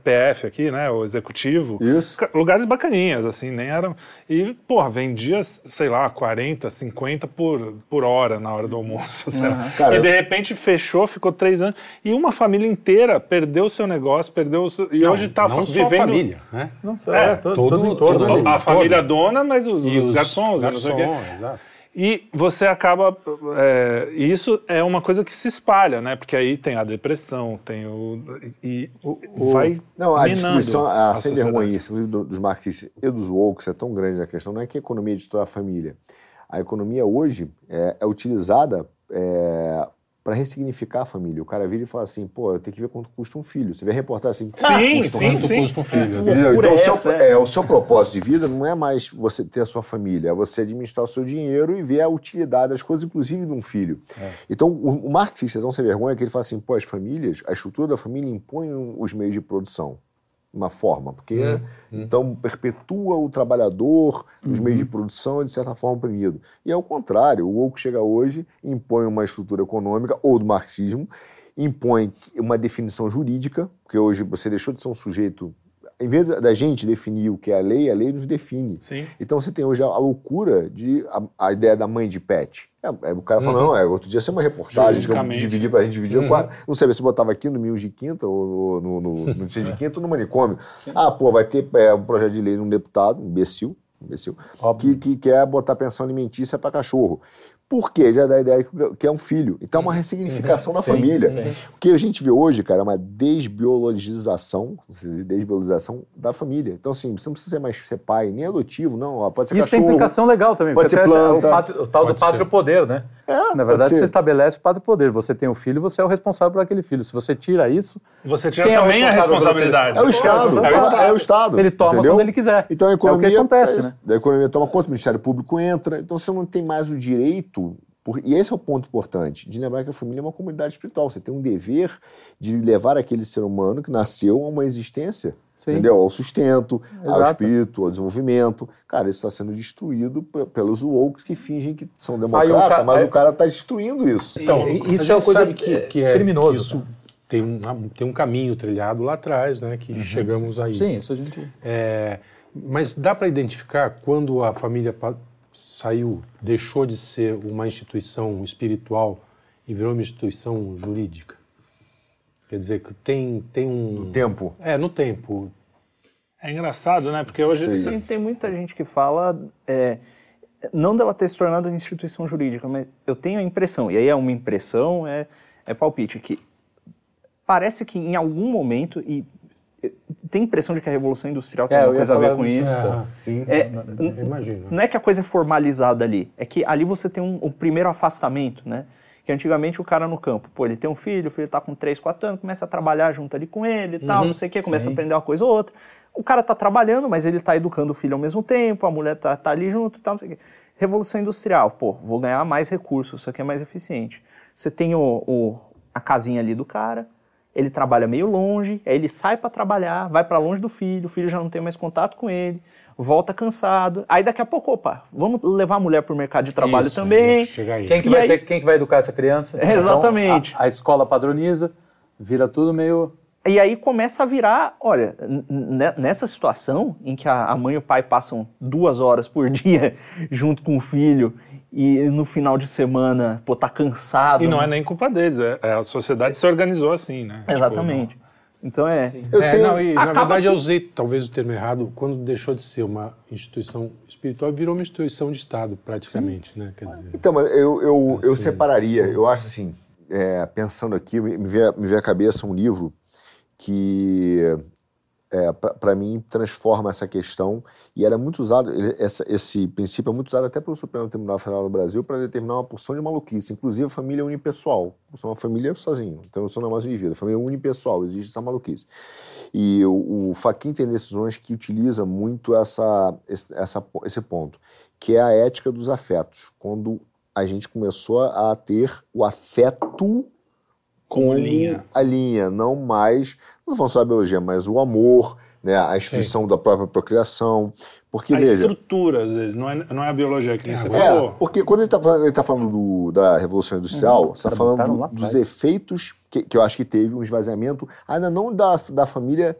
PF aqui, né? O executivo. Isso. Lugares bacaninhas, assim, nem eram. E, porra, vendia, sei lá, 40, 50 por, por hora na hora do almoço. (laughs) sabe? Cara, e de repente fechou, ficou três anos. E uma família inteira perdeu o seu negócio, perdeu o seu, E hoje tá não fa- só vivendo. a família, né? Não sei, É, é, todo, todo- todo, todo-. A família dona, mas os, E os garçons, não sei o quê. garçons, exato. E você acaba. é, e isso é uma coisa que se espalha, né? Porque aí tem a depressão, tem o. E vai. Não, a destruição, a, a sem inclusive do- dos marxistas e dos woke, é tão grande a questão, não é que a economia destrói a família. A economia hoje é, é utilizada para ressignificar a família. O cara vira e fala assim, pô, eu tenho que ver quanto custa um filho. Você vê a reportagem assim, Sim, custa um sim, Quanto sim. custa um filho? Por Então, o essa, seu, é. é, o seu propósito de vida não é mais você ter a sua família, é você administrar o seu dinheiro e ver a utilidade das coisas, inclusive de um filho. Então, o, o marxista é tão sem vergonha que ele fala assim, pô, as famílias, a estrutura da família impõe os meios de produção. Uma forma, porque então perpetua o trabalhador nos meios de produção e, de certa forma, oprimido. E é o contrário, o woke chega hoje, impõe uma estrutura econômica, ou do marxismo, impõe uma definição jurídica, porque hoje você deixou de ser um sujeito. Em vez da gente definir o que é a lei, a lei nos define. Sim. Então você tem hoje a, loucura de. A, a ideia da mãe de pet. É, é, o cara fala, não, é, outro dia saiu uma reportagem que eu dividi pra gente dividir. eu quase- Não sabia se botava aqui no Miúdo de Quinta, ou no, no, no, no de Quinta, ou no manicômio. Ah, pô, vai ter é, um projeto de lei de um deputado, imbecil, imbecil, que, que quer botar pensão alimentícia para cachorro. Por quê? Já dá a ideia que- é um filho. Então é uma ressignificação da Sim, família. sim. O que a gente vê hoje, cara, é uma desbiologização, desbiologização da família. Então, assim, você não precisa ser mais ser pai, nem adotivo, não. Pode ser Isso tem cachorro. implicação legal também. Pode porque ser até planta. O, pátrio- o tal Pode do pátrio ser. poder, né? É, Na verdade, você estabelece o pátrio poder. Você tem o filho, você é o responsável por aquele filho. Se você tira isso, Você tinha Quem é o também a responsável pelo responsabilidade. É o Estado. É o É, Estado. é o Estado. ele toma entendeu? quando ele quiser. Então a É o que economia. acontece, é né? A economia toma conta, o Ministério Público entra. Então você não tem mais o direito. Por- e esse é o ponto importante, de lembrar que a família é uma comunidade espiritual. Você tem um dever de levar aquele ser humano que nasceu a uma existência. Sim. Entendeu? Ao sustento, ao Exato. espírito, ao desenvolvimento. Cara, isso está sendo destruído pe- pelos woke que fingem que são democratas, ca- mas aí- o cara está destruindo isso. Então, E- isso é é uma coisa que, que é criminoso, que isso tem um, tem um caminho trilhado lá atrás, né? Que chegamos aí. Sim, isso a gente. É, mas dá para identificar quando a família saiu, deixou de ser uma instituição espiritual e virou uma instituição jurídica? Quer dizer, que tem, tem um. Tempo. É, no tempo. É engraçado, né? Porque hoje. Sim, tem muita gente que fala, é, não dela ter se tornado uma instituição jurídica, mas eu tenho a impressão, e aí é uma impressão, é, é palpite, que parece que em algum momento, e tem a impressão de que a Revolução Industrial tem É, alguma coisa a ver com isso. isso. É, Sim. É, eu imagino. não é que a coisa é formalizada ali, é que ali você tem um, um primeiro afastamento, né? Que antigamente o cara no campo, pô, ele tem um filho, o filho tá com 3, 4 anos, começa a trabalhar junto ali com ele e tal, não sei o quê, começa a aprender uma coisa ou outra. O cara tá trabalhando, mas ele tá educando o filho ao mesmo tempo, a mulher tá, tá ali junto e tal, não sei o quê. Revolução Industrial, pô, vou ganhar mais recursos, isso aqui é mais eficiente. Você tem o, o- a casinha ali do cara, ele trabalha meio longe, aí ele sai para trabalhar, vai para longe do filho, o filho já não tem mais contato com ele, volta cansado. Aí daqui a pouco, opa, vamos levar a mulher para o mercado de trabalho Isso, também. Chega aí. Quem que, E vai aí- ter- quem que vai educar essa criança? Então, Exatamente. a, a escola padroniza, vira tudo meio. E aí começa a virar, olha, n- n- nessa situação em que a a mãe e o pai passam duas horas por dia (laughs) junto com o filho e no final de semana, pô, tá cansado. E não é nem culpa deles, é, é a sociedade se organizou assim, né? Exatamente. Então é. Eu É, tenho- não, e, na verdade que- eu usei talvez o termo errado quando deixou de ser uma instituição espiritual e virou uma instituição de Estado, praticamente, né? Quer dizer, Então, mas eu, eu, eu Assim. separaria, eu acho assim, é, pensando aqui, me me vê à cabeça um livro que, é, para mim, transforma essa questão e era muito usado, ele- essa- esse princípio é muito usado até pelo Supremo Tribunal Federal do Brasil para determinar uma porção de maluquice, inclusive a família unipessoal. Eu sou uma família sozinho, então eu sou não é mais vivida. Família unipessoal, existe essa maluquice. E o, o Fachin tem decisões que utiliza muito essa, essa, esse ponto, que é a ética dos afetos. Quando a gente começou a ter o afeto como linha. a linha, não mais, não falando só da biologia, mas o amor, né, a instituição da própria procriação. Porque, A veja, estrutura, às vezes, não é, não é a biologia que nem você é, falou. porque quando ele está falando, ele tá falando do- da Revolução Industrial, você está falando do- dos efeitos que, que eu acho que teve um esvaziamento, ainda não da, da família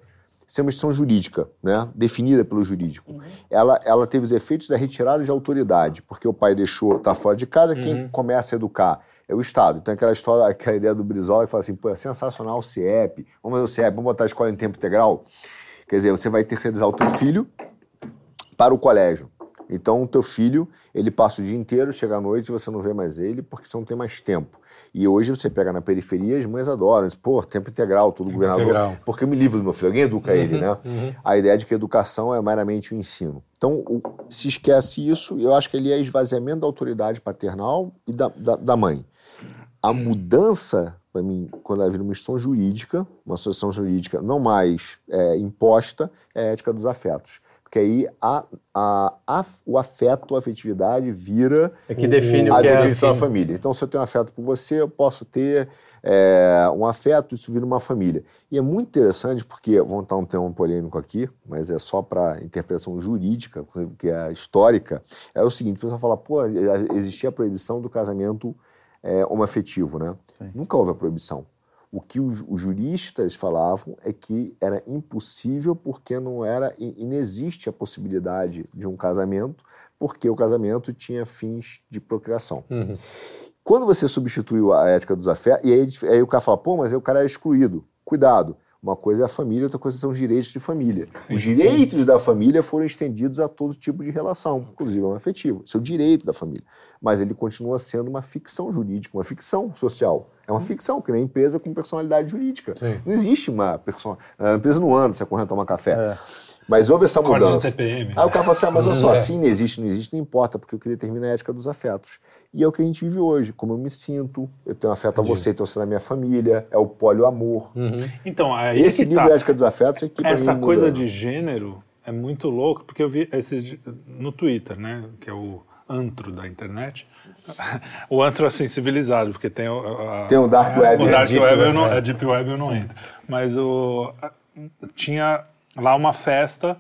ser uma instituição jurídica, né, definida pelo jurídico. Ela, ela teve os efeitos da retirada de autoridade, porque o pai deixou, tá fora de casa, quem começa a educar é o Estado. Então aquela história, aquela ideia do Brizola que fala assim, pô, é sensacional o CIEP, vamos fazer o CIEP, vamos botar a escola em tempo integral. Quer dizer, você vai terceirizar o teu filho para o colégio. Então, o teu filho, ele passa o dia inteiro, chega à noite e você não vê mais ele porque você não tem mais tempo. E hoje você pega na periferia, as mães adoram. Diz, Pô, tempo integral, todo governador. integral. Porque eu me livro do meu filho, alguém educa ele, né? A ideia de que a educação é meramente o ensino. Então, o- se esquece isso, eu acho que ali é esvaziamento da autoridade paternal e da, da, da mãe. A mudança, para mim, quando ela vira uma instituição jurídica, uma associação jurídica não mais é, imposta, é a ética dos afetos. Porque aí a, a, a- o afeto, a afetividade vira É que define o a que é. definição da família. Então, se eu tenho afeto por você, eu posso ter é, um afeto, isso vira uma família. E é muito interessante porque, vamos estar um tema polêmico aqui, mas é só para interpretação jurídica, que é histórica, é o seguinte, o pessoal fala, pô, existia a proibição do casamento é, homoafetivo, né? Nunca houve a proibição. O que os, os juristas falavam é que era impossível porque não era, in- inexiste a possibilidade de um casamento, porque o casamento tinha fins de procriação. Quando você substituiu a ética dos afetos, e aí, aí o cara fala, pô, mas aí o cara é excluído. Cuidado. Uma coisa é a família, outra coisa são os direitos de família. os direitos da família foram estendidos a todo tipo de relação, inclusive ao afetivo. Isso é o direito da família. Mas ele continua sendo uma ficção jurídica, uma ficção social. É uma ficção, que nem empresa com personalidade jurídica. Sim. Não existe uma persona. A empresa não anda, você correndo tomar café. Mas houve essa Corte de mudança. TPM. Aí o cara fala assim, ah, mas olha só, assim não existe, não existe, não importa, porque o que determina é a ética dos afetos. E é o que a gente vive hoje, como eu me sinto, eu tenho afeto a você, então você é da minha família, é o poliamor. Então, aí Esse livro tá. é ética dos afetos é que Essa muda. coisa de gênero é muito louco, porque eu vi esses no Twitter, né, que é o antro da internet. (laughs) o antro assim civilizado, porque tem o a- Tem o Dark Web. o? Dark Deep Web, eu Web, não, é. a Deep Web eu não entro. Mas o a- tinha lá uma festa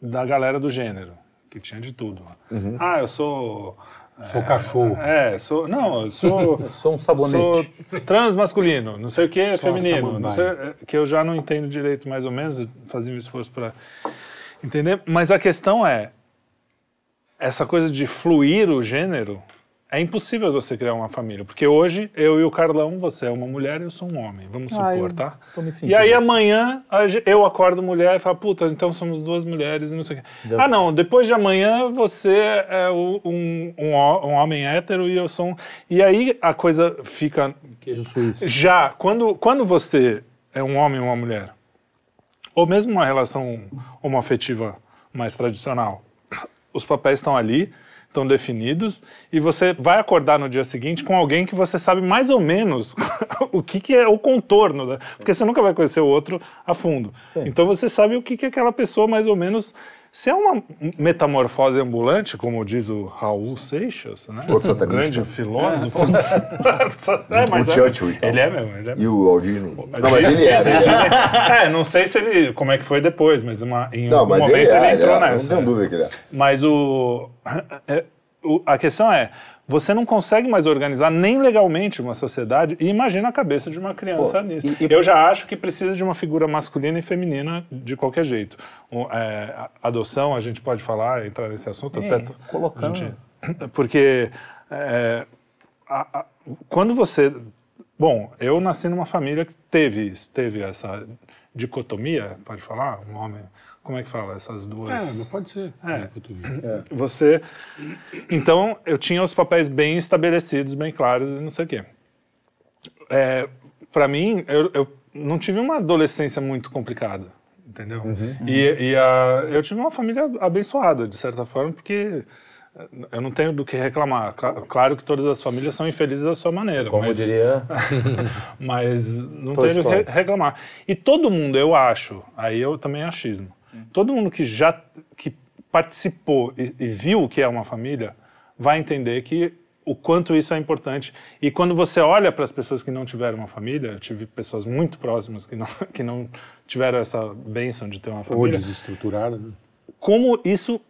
da galera do gênero, que tinha de tudo. Uhum. Ah, eu sou Sou cachorro. é, sou. Não, eu sou. (laughs) Sou um sabonete. Sou transmasculino, não sei o que é Sou feminino. Não sei, é, que eu já não entendo direito, mais ou menos, fazia um esforço para entender. Mas a questão é: essa coisa de fluir o gênero. É impossível você criar uma família, porque hoje eu e o Carlão, você é uma mulher e eu sou um homem, vamos Ah, supor, tá? E aí assim. amanhã eu acordo mulher e falo, puta, então somos duas mulheres e não sei o quê. Já- Ah, não, depois de amanhã você é um, um, um homem hétero e eu sou um... E aí a coisa fica... Queijo suíço. Já, quando, quando você é um homem ou uma mulher, ou mesmo uma relação homoafetiva mais tradicional, os papéis estão ali, estão definidos, e você vai acordar no dia seguinte com alguém que você sabe mais ou menos (laughs) o que, que é o contorno, da- porque você nunca vai conhecer o outro a fundo. Então você sabe o que, que aquela pessoa mais ou menos. Se é uma metamorfose ambulante, como diz o Raul Seixas, né? Outro um satanista. grande filósofo. é, (laughs) mas o é- Churchill e tal. ele é mesmo, ele é E o Aldini. Não, mas ele é. Dizem- ele é. dizem- É, não sei se ele, como é que foi depois, mas uma, em Não, algum mas momento ele ele, é. ele entrou é. Não nessa. tenho dúvida que ele é. Mas o, (laughs) é, o- a questão é, você não consegue mais organizar nem legalmente uma sociedade e imagina a cabeça de uma criança Pô, nisso. e- e- Eu já acho que precisa de uma figura masculina e feminina de qualquer jeito. O- é, adoção, a gente pode falar, entrar nesse assunto É, até... colocando- gente- (clears throat) porque é, a- a- quando você... Bom, eu nasci numa família que teve isso, teve essa dicotomia, pode falar? Um homem... Como é que fala? Essas duas... É, não pode ser. É. eu É. Você. Então, eu tinha os papéis bem estabelecidos, bem claros e não sei o quê. É, para mim, eu, eu não tive uma adolescência muito complicada, entendeu? E, e a- eu tive uma família abençoada, de certa forma, porque eu não tenho do que reclamar. Cla- Claro que todas as famílias são infelizes da sua maneira, Como mas, diria. (laughs) mas não tenho do que reclamar. E todo mundo, eu acho, aí eu também achismo, todo mundo que já que participou e, e viu o que é uma família vai entender que o quanto isso é importante. E quando você olha para as pessoas que não tiveram uma família, eu tive pessoas muito próximas que não, (laughs) que não tiveram essa bênção de ter uma Ou família, desestruturada. né? como isso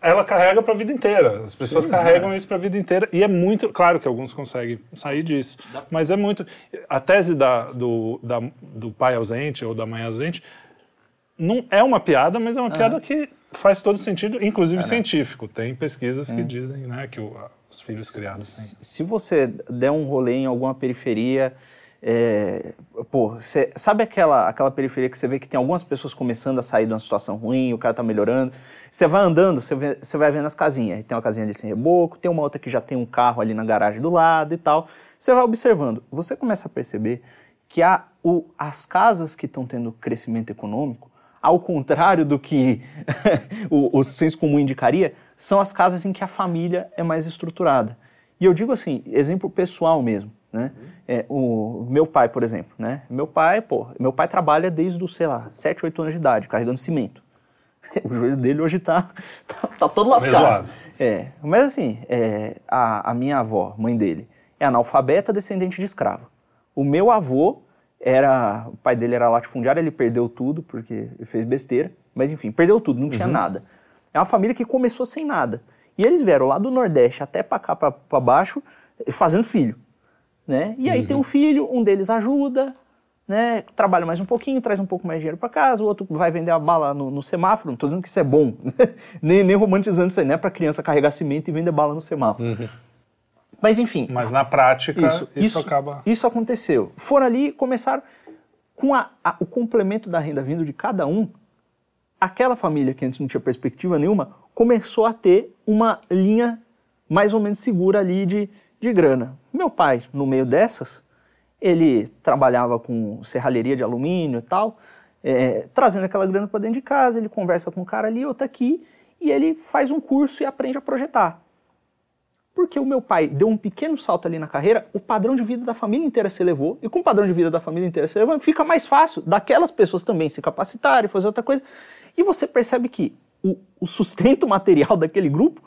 ela carrega para a vida inteira. As pessoas carregam isso para a vida inteira e é muito claro que alguns conseguem sair disso, mas é muito a tese da, do, da, do pai ausente ou da mãe ausente não é uma piada, mas é uma piada que faz todo sentido, inclusive científico. Tem pesquisas que dizem, né, que o- os filhos criados têm. Se você der um rolê em alguma periferia, é, pô, você, sabe aquela, aquela periferia que você vê que tem algumas pessoas começando a sair de uma situação ruim, o cara tá melhorando. Você vai andando, você, vai vendo as casinhas. Tem uma casinha ali sem reboco, tem uma outra que já tem um carro ali na garagem do lado e tal. Você vai observando. Você começa a perceber que há o, as casas que estão tendo crescimento econômico, ao contrário do que (laughs) o, o senso comum indicaria, são as casas em que a família é mais estruturada. E eu digo assim, exemplo pessoal mesmo, né? É, o meu pai, por exemplo, né? Meu pai, pô, meu pai trabalha desde os, sei lá, 7, 8 anos de idade, carregando cimento. (laughs) O joelho dele hoje tá, tá, tá todo lascado. zoado. É, mas assim, é, a, a minha avó, mãe dele, é analfabeta, descendente de escravo. O meu avô era, o pai dele era latifundiário, ele perdeu tudo porque fez besteira, mas enfim, perdeu tudo, não tinha nada. É uma família que começou sem nada. E eles vieram lá do Nordeste até pra cá, pra baixo, fazendo filho, né? E aí tem um filho, um deles ajuda, né? Trabalha mais um pouquinho, traz um pouco mais de dinheiro pra casa, o outro vai vender a bala no, no semáforo. Não tô dizendo que isso é bom, (laughs) nem, nem romantizando isso aí, não é pra criança carregar cimento e vender bala no semáforo. Mas enfim, Mas na prática isso, isso, acaba isso aconteceu. Foram ali e começaram com a- a- o complemento da renda vindo de cada um. Aquela família que antes não tinha perspectiva nenhuma começou a ter uma linha mais ou menos segura ali de, de grana. Meu pai, no meio dessas, ele trabalhava com serralheria de alumínio e tal, é, trazendo aquela grana para dentro de casa. Ele conversa com um cara ali, outro aqui, e ele faz um curso e aprende a projetar. Porque o meu pai deu um pequeno salto ali na carreira, o padrão de vida da família inteira se elevou, e com o padrão de vida da família inteira se elevando, fica mais fácil daquelas pessoas também se capacitarem, fazer outra coisa. E você percebe que o, o sustento (laughs) material daquele grupo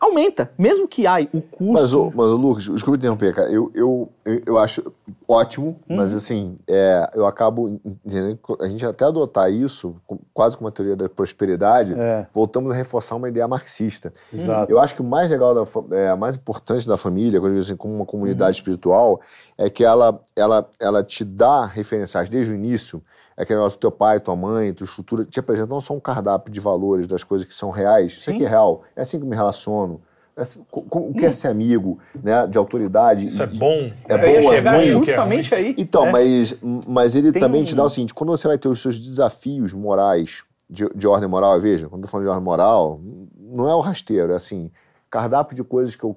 aumenta, mesmo que ai, o custo. Mas, ô, mas, ô, Lucas, desculpa interromper, cara. Eu, eu, eu, acho ótimo, mas assim, é, eu acabo entendendo a gente até adotar isso, quase como uma teoria da prosperidade, É. voltamos a reforçar uma ideia marxista. Exato. Eu acho que o mais legal, da, é, mais importante da família, quando eu digo assim, como uma comunidade espiritual, é que ela, ela, ela te dá referenciais desde o início. É que o negócio do teu pai, tua mãe, tua estrutura, te apresenta não só um cardápio de valores das coisas que são reais, isso aqui é real, é assim que eu me relaciono. É o que é ser amigo, né, de autoridade. isso é bom. É ia bom, é chegar ruim, justamente aí. Então, né? mas, mas ele Tem também um- te dá o seguinte: quando você vai ter os seus desafios morais, de, de ordem moral, veja, quando eu tô falando de ordem moral, não é o rasteiro, é assim, cardápio de coisas que eu.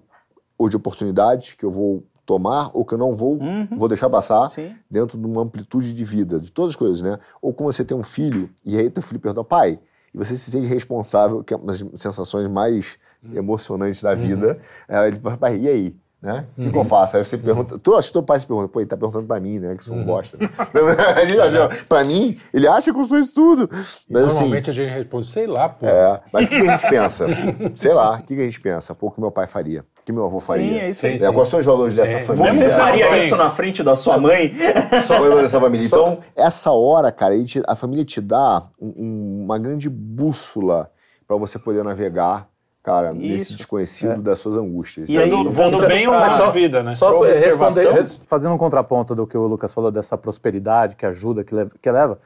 ou de oportunidades que eu vou tomar ou que eu não vou, vou deixar passar Uhum. Sim. dentro de uma amplitude de vida, de todas as coisas, né? Ou quando você tem um filho e aí teu filho pergunta, pai, e você se sente responsável, que é uma das sensações mais emocionantes da vida, é, ele fala, pai, e aí? Né? O que que eu faço? Aí você pergunta, tu, acho que teu pai se pergunta, pô, ele tá perguntando pra mim, né? Que sou um bosta. (laughs) a gente acha, pra mim, ele acha que eu sou isso tudo. Mas assim, Normalmente a gente responde, sei lá, pô. é, mas o que, que a gente pensa? (laughs) Sei lá, o que, que a gente pensa? Pô, o que meu pai faria? O que meu avô faria? é isso aí. É, quais são os valores dessa Sim. família? Você faria isso na frente da sua mãe? Só valor dessa família. Então, essa hora, cara, a família te dá um- um- uma grande bússola pra você poder navegar, cara, nesse Isso. desconhecido das suas angústias. E aí, Dando, bem ou só- vida, né? Só responder, fazendo um contraponto do que o Lucas falou dessa prosperidade que ajuda, que leva, que leva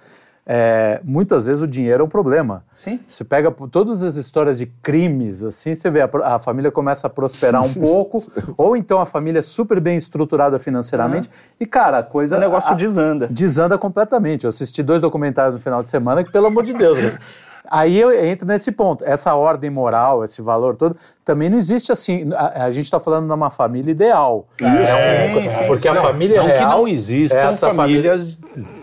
é, muitas vezes o dinheiro é um problema. Sim. Você pega todas as histórias de crimes, assim, você vê a, a família começa a prosperar um (laughs) pouco, ou então a família é super bem estruturada financeiramente, e cara, a coisa. O negócio a- desanda. desanda completamente. Eu assisti dois documentários no final de semana que, pelo amor de Deus, né? (laughs) Aí eu entro nesse ponto. Essa ordem moral, esse valor todo, também não existe assim. A, a gente está falando de uma família ideal. É um- Sim, porque a Não, família não real. que não existam essa famílias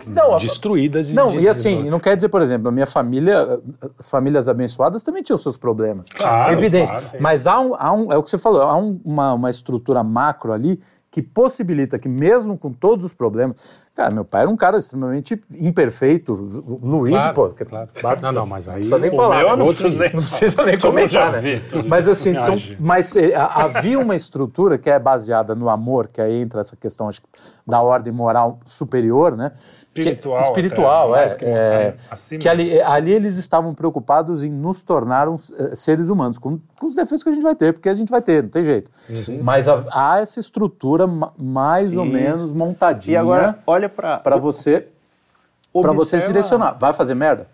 Não, a- destruídas. Não, e assim, não quer dizer, por exemplo, a minha família, as famílias abençoadas também tinham seus problemas. Claro, Evidente. claro. Mas há um, há um, é o que você falou, há um- uma, uma estrutura macro ali que possibilita que, mesmo com todos os problemas, Cara, meu pai era um cara extremamente imperfeito. Luigi, Claro, pô. claro. basta- Não, não, mas aí- Não precisa nem falar. meu né? não preciso nem não precisa nem (laughs) comentar, né? Mas assim, são, mas eh, havia uma estrutura que é baseada no amor, que aí entra essa questão acho, que, da ordem moral superior, né? Espiritual Que, espiritual, até, é. mais que é, que ali, ali eles estavam preocupados em nos tornar uns, eh, seres humanos, com, com os defeitos que a gente vai ter, porque a gente vai ter, não tem jeito. Mas há, há essa estrutura ma- mais ou E- menos montadinha E agora, olha para para você para você se direcionar. Vai fazer merda?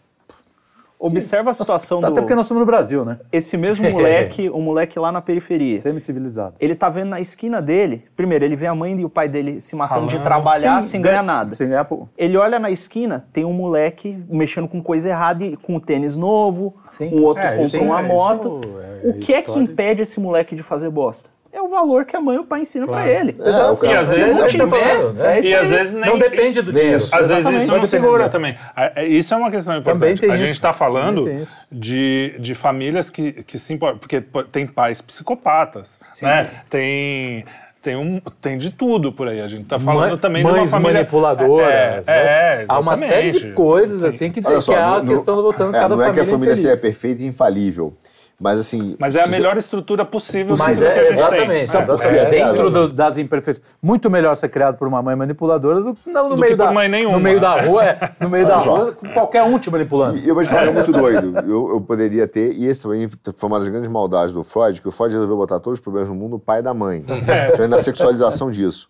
Observa a situação do... Até porque nós estamos no Brasil, né? Esse mesmo (laughs) moleque, o moleque lá na periferia. Semi-civilizado. Ele tá vendo na esquina dele, primeiro, ele vê a mãe e o pai dele se matando de Ralando. trabalhar Sim, sem ganha- ganhar nada. Sem ganhar pô. Ele olha na esquina, tem um moleque mexendo com coisa errada, e com um tênis novo, Sim. um outro É, comprou uma é, moto. isso é o que é que impede esse moleque de fazer bosta? É o valor que a mãe e o pai ensinam pra ele. É, o cara- E às Se vezes- não é tiver, né? é E às vezes nem... Não depende do dinheiro. Isso. Às vezes isso não segura também. É- Isso é uma questão importante. Tem a gente está falando tem de, de famílias que, que se importam. Porque tem pais psicopatas, né? Tem. Tem, um, tem de tudo por aí. A gente está falando Mãe- também de uma mães família... manipuladoras. É, né? é, Há uma série de coisas assim que, que só, é a questão do voltando é, cada não é que a família seja perfeita e infalível, mas assim... Mas é a se você- melhor estrutura possível Mas do que a é, gente exatamente, tem. Sabe por exatamente. quê? Até Dentro do- das imperfeições. Muito melhor ser criado por uma mãe manipuladora do que não no Do meio que por da mãe nenhuma. No meio da rua, é, no meio (laughs) da rua, com qualquer um te manipulando. E eu vou te falar, é muito doido. Eu, eu poderia ter, e esse também foi uma das grandes maldades do Freud, que o Freud resolveu botar todos os problemas no mundo no pai da mãe. Então, é na sexualização disso.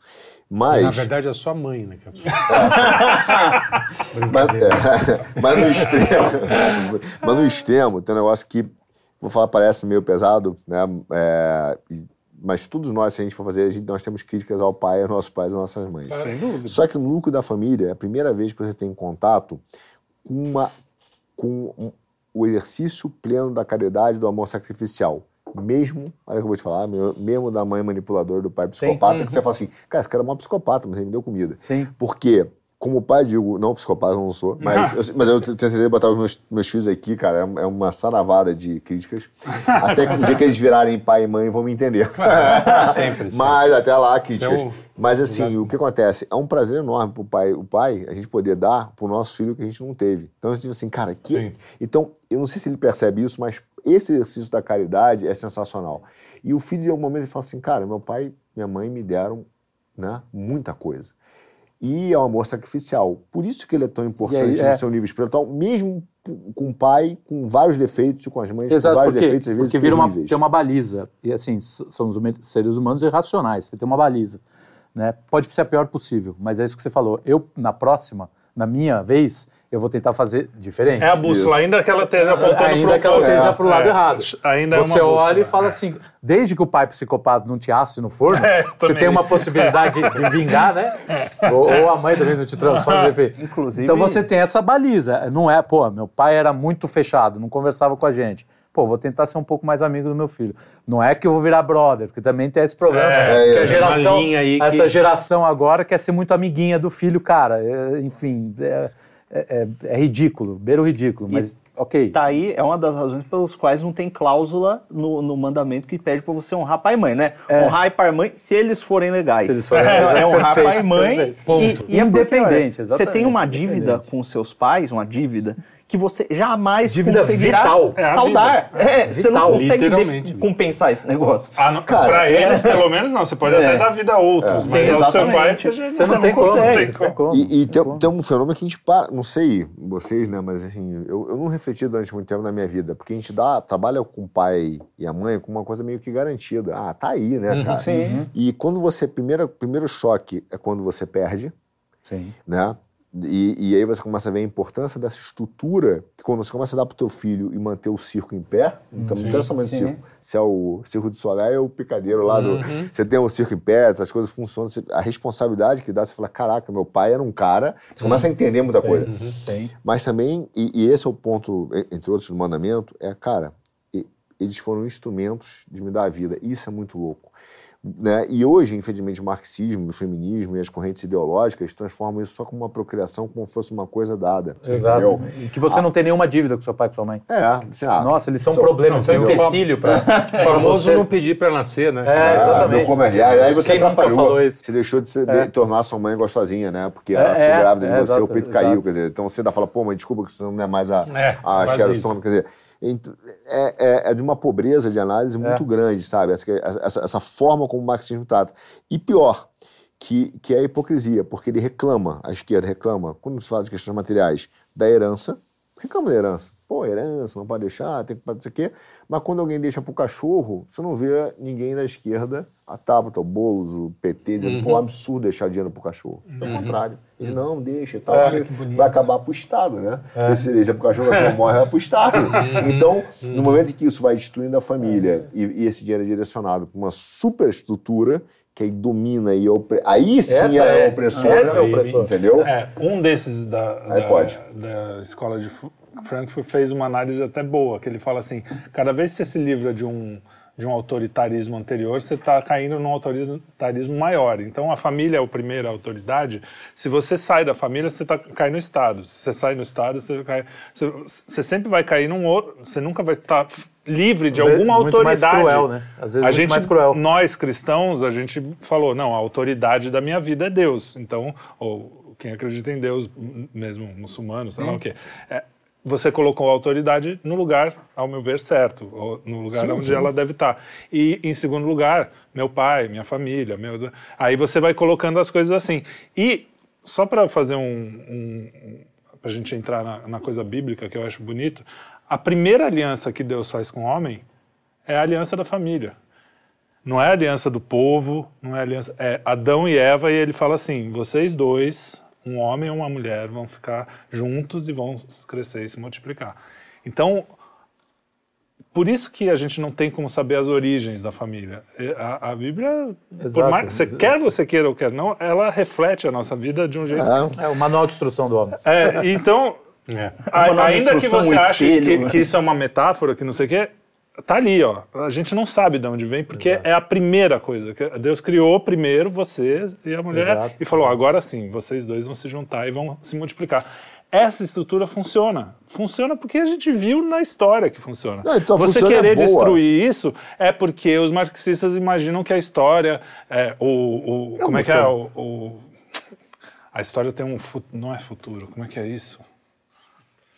Mas, Na verdade, é só a mãe, né? que é- (laughs) mas, é, (laughs) mas no extremo, mas no extremo, tem um negócio que, vou falar, parece meio pesado, né? É, mas todos nós, se a gente for fazer, a gente, nós temos críticas ao pai, aos nossos pais e às nossas mães. Sem dúvida. Só que no núcleo da família é a primeira vez que você tem contato com, uma, com um- o exercício pleno da caridade, do amor sacrificial. Mesmo, olha o que eu vou te falar, mesmo da mãe manipuladora, do pai psicopata, que você fala assim, cara, esse cara é uma psicopata, mas ele me deu comida. Sim. Porque, como pai, digo, não psicopata, eu não sou, mas (laughs) eu, mas eu tenho certeza de botar os meus, meus filhos aqui, cara, é, é uma saravada de críticas. (laughs) Até que o dia que eles virarem pai e mãe vão me entender. (laughs) Sempre, Mas até lá, críticas. Então, Mas assim, o que acontece? É um prazer enorme pro pai, o pai, a gente poder dar pro nosso filho que a gente não teve. Então a gente assim, cara, que. Sim. Então, eu não sei se ele percebe isso, mas esse exercício da caridade é sensacional. E o filho, em algum momento, ele fala assim, cara, meu pai e minha mãe me deram né, muita coisa. E é um amor sacrificial. Por isso que ele é tão importante aí, é. no seu nível espiritual, mesmo com o pai, com vários defeitos, e com as mães Exato, com vários porque, defeitos, às vezes porque vira uma, tem uma baliza. E assim, somos seres humanos irracionais, você tem uma baliza. Né? Pode ser a pior possível, mas é isso que você falou. Eu, na próxima, na minha vez, eu vou tentar fazer diferente. É a bússola, ainda que ela esteja apontando ainda pro que ela esteja pro lado É, errado. Ainda é você uma bússola, olha e fala é. assim, desde que o pai psicopata não te asse no forno, (laughs) É, você tem uma possibilidade de, vingar, né? Ou, ou a mãe também não te transforma. enfim. Inclusive- Então você tem essa baliza. Não é, pô, meu pai era muito fechado, não conversava com a gente. Pô, vou tentar ser um pouco mais amigo do meu filho. Não é que eu vou virar brother, porque também tem esse problema. É, é, a geração, aí que- essa geração agora quer ser muito amiguinha do filho, cara. É, enfim, é, é- é- é ridículo, beira o ridículo, mas ok. Tá aí, é uma das razões pelas quais não tem cláusula no, no mandamento que pede pra você honrar pai e mãe, né? Honrar pai e mãe se eles forem legais. Se eles forem Então, legais. é honrar Perfeito, pai e mãe perfeito. e, e é Independente, Você tem uma dívida com seus pais, uma dívida que você jamais Dívida conseguirá vital. É saldar. É, você não consegue compensar esse negócio. Ah, não, Cara, pra é- eles, pelo menos, não. Você pode É. até dar vida a outros, mas ao seu exatamente. pai você já Você não, não tem como, consegue. como. E, e tem, tem um fenômeno que a gente para, não sei vocês, né, mas assim, eu, eu não refleti durante muito tempo na minha vida, porque a gente dá, trabalha com o pai e a mãe com uma coisa meio que garantida. Ah, tá aí, né, cara? Sim. E quando você, primeiro, primeiro choque é quando você perde, Sim. né? E, e aí você começa a ver a importância dessa estrutura, que quando você começa a dar pro teu filho e manter o circo em pé, então não tem somente sim. circo, se é o circo de Soleil ou o picadeiro lá do... Você tem o circo em pé, as coisas funcionam, você- a responsabilidade que dá, você fala, caraca, meu pai era um cara, você começa a entender muita coisa. Sim. Mas também, e, e esse é o ponto, entre outros, do mandamento, é, cara, e- eles foram instrumentos de me dar a vida. Isso é muito louco. Né? E hoje, infelizmente, o marxismo, o feminismo e as correntes ideológicas transformam isso só como uma procriação, como se fosse uma coisa dada. Exato. entendeu? E que você não tem nenhuma dívida com seu pai e com sua mãe. É, assim, ah, Nossa, eles são um problema, não, são um empecilho pra, O pra famoso não pedir pra nascer, né? É, Ah, exatamente. meu, como é? Aí, aí você Quem nunca atrapalhou, falou isso? você deixou de, ser- É. de tornar sua mãe gostosinha, né? Porque ela É, ficou é, grávida de é, você, o exato, peito caiu, exato. quer dizer, então você ainda fala, pô, mãe, desculpa que você não é mais a, É, a Sharon. Stone, quer dizer, é, é- é de uma pobreza de análise muito grande, sabe? Essa, essa, essa forma como o marxismo trata. E pior, que, que é a hipocrisia, porque ele reclama, a esquerda reclama, quando se fala de questões materiais, da herança, reclama da herança. Pô, herança, não pode deixar, tem que fazer isso aqui. Mas quando alguém deixa pro cachorro, você não vê ninguém da esquerda, a Tabata, o Boulos, o PT, dizendo, pô, é um absurdo deixar dinheiro pro cachorro. Pelo contrário. Ele não deixa e tal, É, porque vai acabar pro Estado, né? E se deixa pro cachorro, o cachorro morre, vai pro Estado. então, no momento em que isso vai destruindo a família e, e esse dinheiro é direcionado para uma superestrutura que aí domina e opre... aí sim Essa é, é- opressora, essa é opressora. entendeu? É, um desses da, da, pode. da escola de Fu- Frankfurt fez uma análise até boa, que ele fala assim, cada vez que você se livra de um, de um autoritarismo anterior, você está caindo num autoritarismo maior. Então, a família é a primeira autoridade. Se você sai da família, você tá, cai no Estado. Se você sai no Estado, você, cai, você, você sempre vai cair num outro... Você nunca vai estar livre de alguma Muito mais autoridade. cruel, né? Às vezes a gente, mais cruel. nós cristãos, a gente falou, não, a autoridade da minha vida é Deus. Então, ou quem acredita em Deus, mesmo muçulmano, sei lá o quê. É, você colocou a autoridade no lugar, ao meu ver, certo, ou no lugar onde ela deve estar. E, em segundo lugar, meu pai, minha família, meu... aí você vai colocando as coisas assim. E, só para fazer um... um para a gente entrar na, na coisa bíblica, que eu acho bonito, a primeira aliança que Deus faz com o homem é a aliança da família. Não é a aliança do povo, não é a aliança. É Adão e Eva, e ele fala assim: vocês dois, um homem e uma mulher, vão ficar juntos e vão crescer e se multiplicar. Então, por isso que a gente não tem como saber as origens da família. A, a Bíblia, mais, você quer você queira ou quer não, ela reflete a nossa vida de um jeito. É. É o manual de instrução do homem. É, então, É. a- ainda que você ache espelho, que, que isso é uma metáfora, que não sei o quê, tá ali, ó. A gente não sabe de onde vem, porque é a primeira coisa. que Deus criou primeiro você e a mulher Exato. e falou: agora sim, vocês dois vão se juntar e vão se multiplicar. Essa estrutura funciona. Funciona porque a gente viu na história que funciona. Não, então você é querer boa. destruir isso é porque os marxistas imaginam que a história é o, o como é que é o, o- a história tem um não é futuro. Como é que é isso?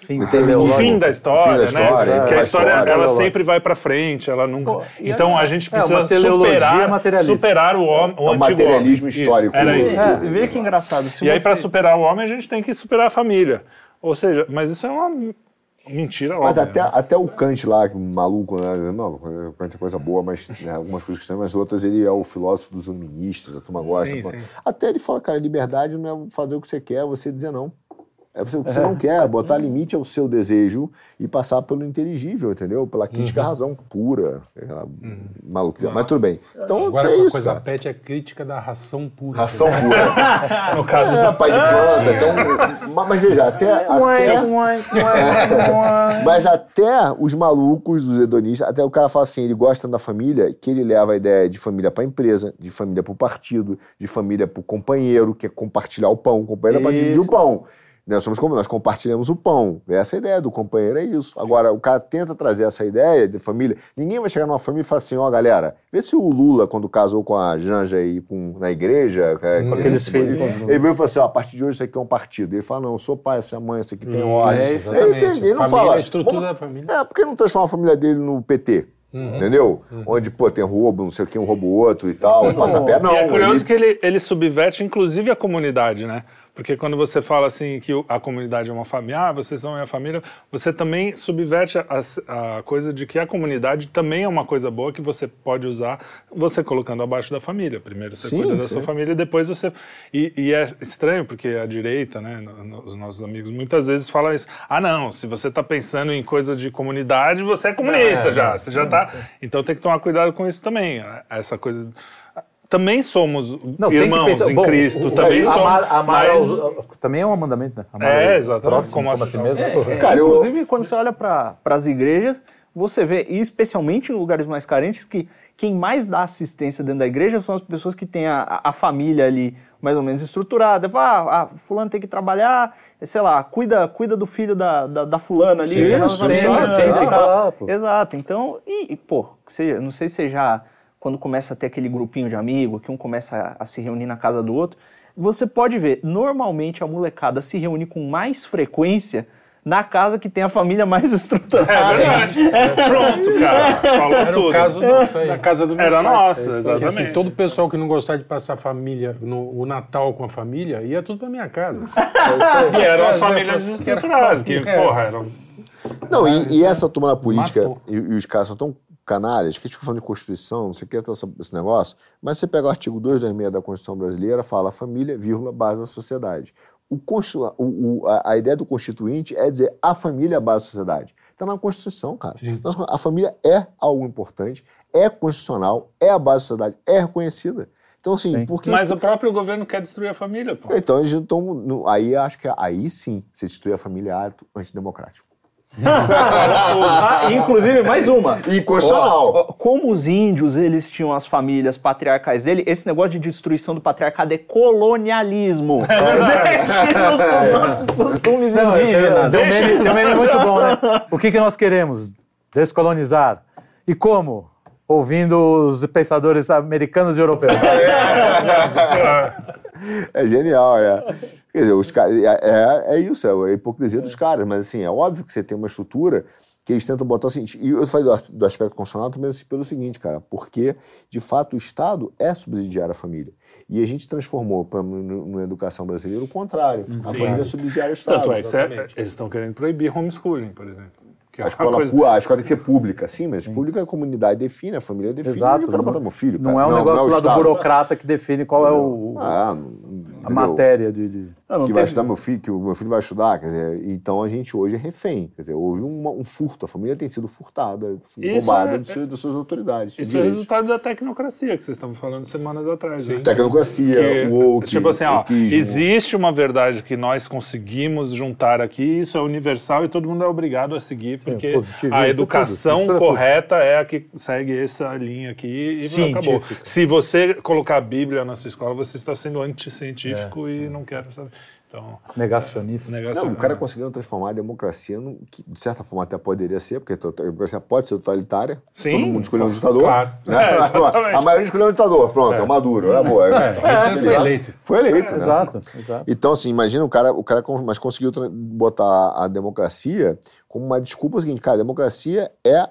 Fim, o fim da história, O fim da né? história, que a a história história. ela sempre vai para frente, ela nunca. e então é- a gente é precisa teleologia superar, superar o homem, o, É o antigo materialismo homem. histórico. Isso, era isso. É. Vê que engraçado. Se E aí você- para superar o homem a gente tem que superar a família. Ou seja, mas isso é uma mentira Mas óbvia, até, né? até o Kant lá, que maluco, né? Não, o Kant é coisa boa, mas né, algumas coisas que são, mas outras ele é o filósofo dos iluministas, a turma gosta. Sim, pô. sim. Até ele fala, cara, liberdade não é fazer o que você quer, é você dizer não. É você, o que você não quer, botar limite ao seu desejo e passar pelo inteligível, entendeu? Pela crítica à razão pura. Aquela maluquice. Mas tudo bem. Então Agora, é uma isso, coisa cara. pet é a crítica da ração pura. Ração pura. (laughs) No caso É, do pai de planta. Então, mas, mas veja, até, até, (laughs) mas até os malucos dos hedonistas, até o cara fala assim, ele gosta da família, que ele leva a ideia de família para empresa, de família para o partido, de família para o companheiro, que é compartilhar o pão. O companheiro é para dividir o pão. Nós somos como nós compartilhamos o pão. Essa é a ideia do companheiro, é isso. Agora, o cara tenta trazer essa ideia de família. Ninguém vai chegar numa família e falar assim: ó, galera, vê se o Lula, quando casou com a Janja aí com, na igreja, é, com aqueles filhos. Ele veio e falou assim: ó, a partir de hoje isso aqui é um partido. Ele fala: não, eu sou pai, eu sou mãe, isso aqui tem ordem. é, Ele, tem- ele não Família fala. é a estrutura "Vamos- da família." É, por que não transforma a família dele no PT? Entendeu? Onde, pô, tem roubo, não sei o que, um rouba o outro e tal, passa pé. Não, e é curioso ele- que ele, ele subverte inclusive a comunidade, né? Porque quando você fala assim que a comunidade é uma família, ah, vocês são minha família, você também subverte a, a coisa de que a comunidade também é uma coisa boa que você pode usar, você colocando abaixo da família. Primeiro você Sim, cuida da sim. sua família, depois você. E, e é estranho porque a direita, né, os nossos amigos muitas vezes falam isso. Ah, não, se você está pensando em coisa de comunidade, você é comunista já. Você já tá. Então tem que tomar cuidado com isso também. Essa coisa. Também somos Não, tem que irmãos pensar- em bom, Cristo, o- também somos. amar, amar mas- aos- também é um mandamento, né? Amar É, exatamente, próximo como como, a- a si mesmo. É, Cara, eu- Inclusive, quando você olha para as igrejas, você vê, e especialmente em lugares mais carentes, que quem mais dá assistência dentro da igreja são as pessoas que têm a, a- a família ali mais ou menos estruturada. Ah, ah, fulano tem que trabalhar, sei lá, cuida, cuida do filho da, da, da fulana ali. Sim, exato, Sim, pô. Exato. Então, e, e, pô, você, não sei se você já, quando começa a ter aquele grupinho de amigos, que um começa a, a se reunir na casa do outro, você pode ver, normalmente a molecada se reúne com mais frequência na casa que tem a família mais (laughs) estruturada. É verdade. Pronto, cara. Falou Era tudo. o caso do- da casa do meu Era pais. nossa, É aí. exatamente. Assim, todo o pessoal que não gostava de passar a família, no, o Natal com a família, ia tudo pra minha casa. (laughs) E eram as É, famílias é, estruturadas, que, é. porra, eram. Não, e, e essa turma na política, Matou. e, e os caras são tão canalhas, que a gente fica falando de Constituição, não sei o que, tá esse negócio, mas você pega o artigo 226 da Constituição Brasileira, fala família, vírgula, base da sociedade. O, o- a, a ideia do Constituinte é dizer a família é a base da sociedade. Está na Constituição, cara. Nós- a família é algo importante, é constitucional, é a base da sociedade, é reconhecida. Então, assim, por que Mas o próprio governo quer destruir a família, pô. então eles estão. Aí acho que aí sim, você destruir a família é ato antidemocrático. (laughs) Ah, inclusive, mais uma. Inconstitucional. Ó, Como os índios, eles tinham as famílias patriarcais dele, esse negócio de destruição do patriarcado é colonialismo. (laughs) Deixa os, os nossos costumes Não, indígenas. Tem um meme, tem um meme muito bom, né? (laughs) O que, que nós queremos? Descolonizar. E como? Ouvindo os pensadores americanos e europeus. (laughs) É genial, é. Quer dizer, os caras. É, é, é isso, é a hipocrisia dos caras. Mas assim, é óbvio que você tem uma estrutura que eles tentam botar o seguinte. E eu falei do, do aspecto constitucional também pelo seguinte, cara, porque, de fato, o Estado é subsidiar a família. E a gente transformou pra, no- na educação brasileira o contrário. A família é subsidiária ao Estado. Tanto é que cê- eles estão querendo proibir homeschooling, por exemplo. Que é A (laughs) escola, coisa- a escola tem que ser pública, sim, mas pública a comunidade define, a família define. Exato. Eu botar meu filho. Não cara. é um negócio o lá do burocrata que define qual é o, Ah, a matéria de. de- Não, não que vai estudar meu filho, que o meu filho vai estudar, quer dizer, então a gente hoje é refém, quer dizer, houve uma- um furto, a família tem sido furtada, Isso roubada é- dos seus- das suas autoridades. Isso é resultado da tecnocracia que vocês estavam falando semanas atrás. né? Tecnocracia, Que, o woke, tipo assim, ó, existe uma verdade que nós conseguimos juntar aqui, isso é universal e todo mundo é obrigado a seguir, porque positivismo, a tudo, educação tudo. correta é a que segue essa linha aqui e acabou. Científica. Se você colocar a Bíblia na sua escola, você está sendo anticientífico e não quero saber. Então, Negacionista. negação. Não, o cara conseguiu transformar a democracia, num, que de certa forma até poderia ser, porque a democracia pode ser totalitária, Sim. todo mundo escolheu um ditador. Claro. Né? (laughs) É, a maioria escolheu um ditador, pronto, é, o Maduro, é boa. É, Ele foi eleito. Foi eleito, né? Exato, exato. Então, assim, imagina o cara, o cara mas conseguiu botar a democracia como uma desculpa seguinte, cara, a democracia é.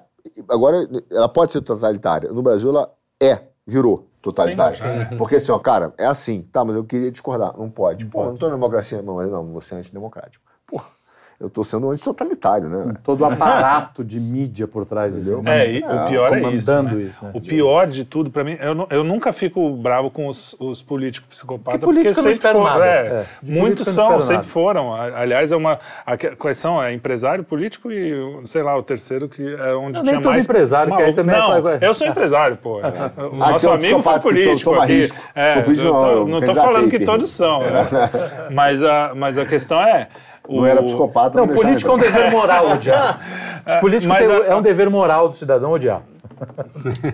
Agora, ela pode ser totalitária. No Brasil, ela é, virou totalitária. Porque assim, ó, cara, é assim, tá, mas eu queria discordar. Não pode. Pô, não tô na democracia, não, mas não, você é antidemocrático. Pô, eu tô sendo antitotalitário, né? Todo o aparato de mídia por trás disso. É, e o pior é isso. né? isso, né? O pior de tudo, pra mim, eu, eu nunca fico bravo com os, os políticos psicopatas, Porque político eu não sempre foram. nada. é, É, muitos eu são, sempre nada. foram. A- Aliás, é uma. a- quais são? É empresário político e, sei lá, o terceiro que é onde Não, tinha nem todo mais. empresário, que aí também é- não, é- eu sou empresário, pô. O Ah, nosso que é um amigo foi psicopata que to- político. toma aqui. risco. É, Foi político, eu tô- não, eu candidatei, falando que todos são. né? (laughs) mas, a, mas a questão é. Não o- era psicopata, Não, não político é um dever moral (laughs) odiar. Os políticos mas têm- a- é um dever moral do cidadão odiar.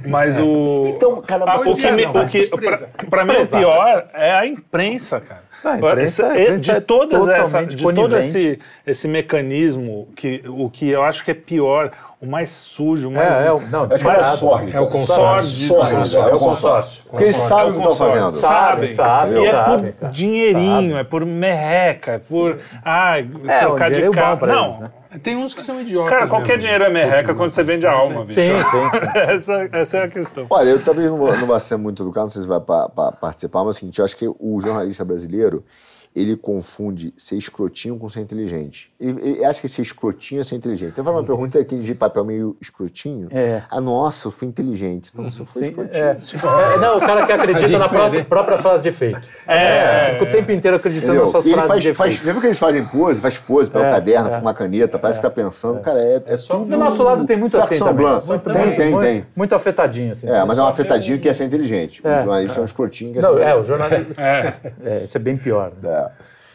Mas o. Então, cara, Ah, você o que, me- não, o que despreza. pra, pra mim o pior é a imprensa, cara. Ah, a imprensa- a Esse- imprensa é de todas essa, totalmente de todo esse, esse mecanismo que o que eu acho que é pior, o mais sujo, o mais É, é, o- não, sórdido. É o consórcio. É o consórcio. Porque eles sabem o que estão fazendo. Sabem, sabem, E é por dinheirinho, é por merreca, é por ai, É, trocar de é carro. Não, eles, né? Tem uns que são idiotas. cara, qualquer mesmo. dinheiro é merreca quando você vende a alma, bicho. Sim, sim. (laughs) sim. essa, essa é a questão. Olha, eu talvez não vou, não vá ser muito educado, não sei se vai pa- pa- participar, mas é o seguinte, eu acho que o jornalista brasileiro, ele confunde ser escrotinho com ser inteligente. Ele, ele acha que ser escrotinho é ser inteligente. Então, faz uma pergunta aquele de papel meio escrotinho. É. Ah, nossa, eu fui inteligente. Nossa, eu fui Sim, escrotinho. é. É, não, o cara que (laughs) acredita na próxima- própria frase de efeito. É, Fica o tempo inteiro acreditando Entendeu? nas suas ele frases faz, de faz, efeito. já viu que eles fazem pose? Faz pose, pega É, um caderno, é. fica uma caneta, parece que tá pensando. Cara, é, é só tudo... Do nosso lado tem muito assim também. Muito, Tem, muito, tem, muito, tem. Muito afetadinho, assim. É, mas é um afetadinho que é ser inteligente. É. O jornalista é um escrotinho que é ser Não, é, inteligente. o jornalista... é. É, isso é bem pior. né?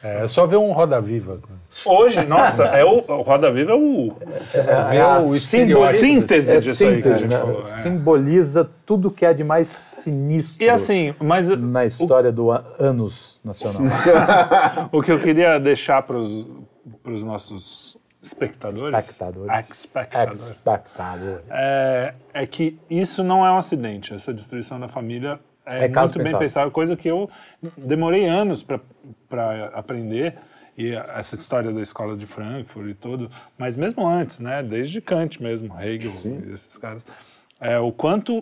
É. É só ver um Roda Viva. Hoje, nossa, é o, o Roda Viva é o, É, é a o símbolo- a síntese é disso aí que a síntese, gente né? falou. é. Simboliza tudo que é de mais sinistro E assim, mas na história do a- Anos Nacional. (laughs) o que eu queria deixar para os nossos espectadores, Espectadores. espectadores, Espectador. é, é que isso não é um acidente. Essa destruição da família é, É caso muito bem pensado. coisa que eu demorei anos para aprender. E essa história da escola de Frankfurt e tudo, mas mesmo antes, né, desde Kant mesmo, Hegel, e esses caras, é, o quanto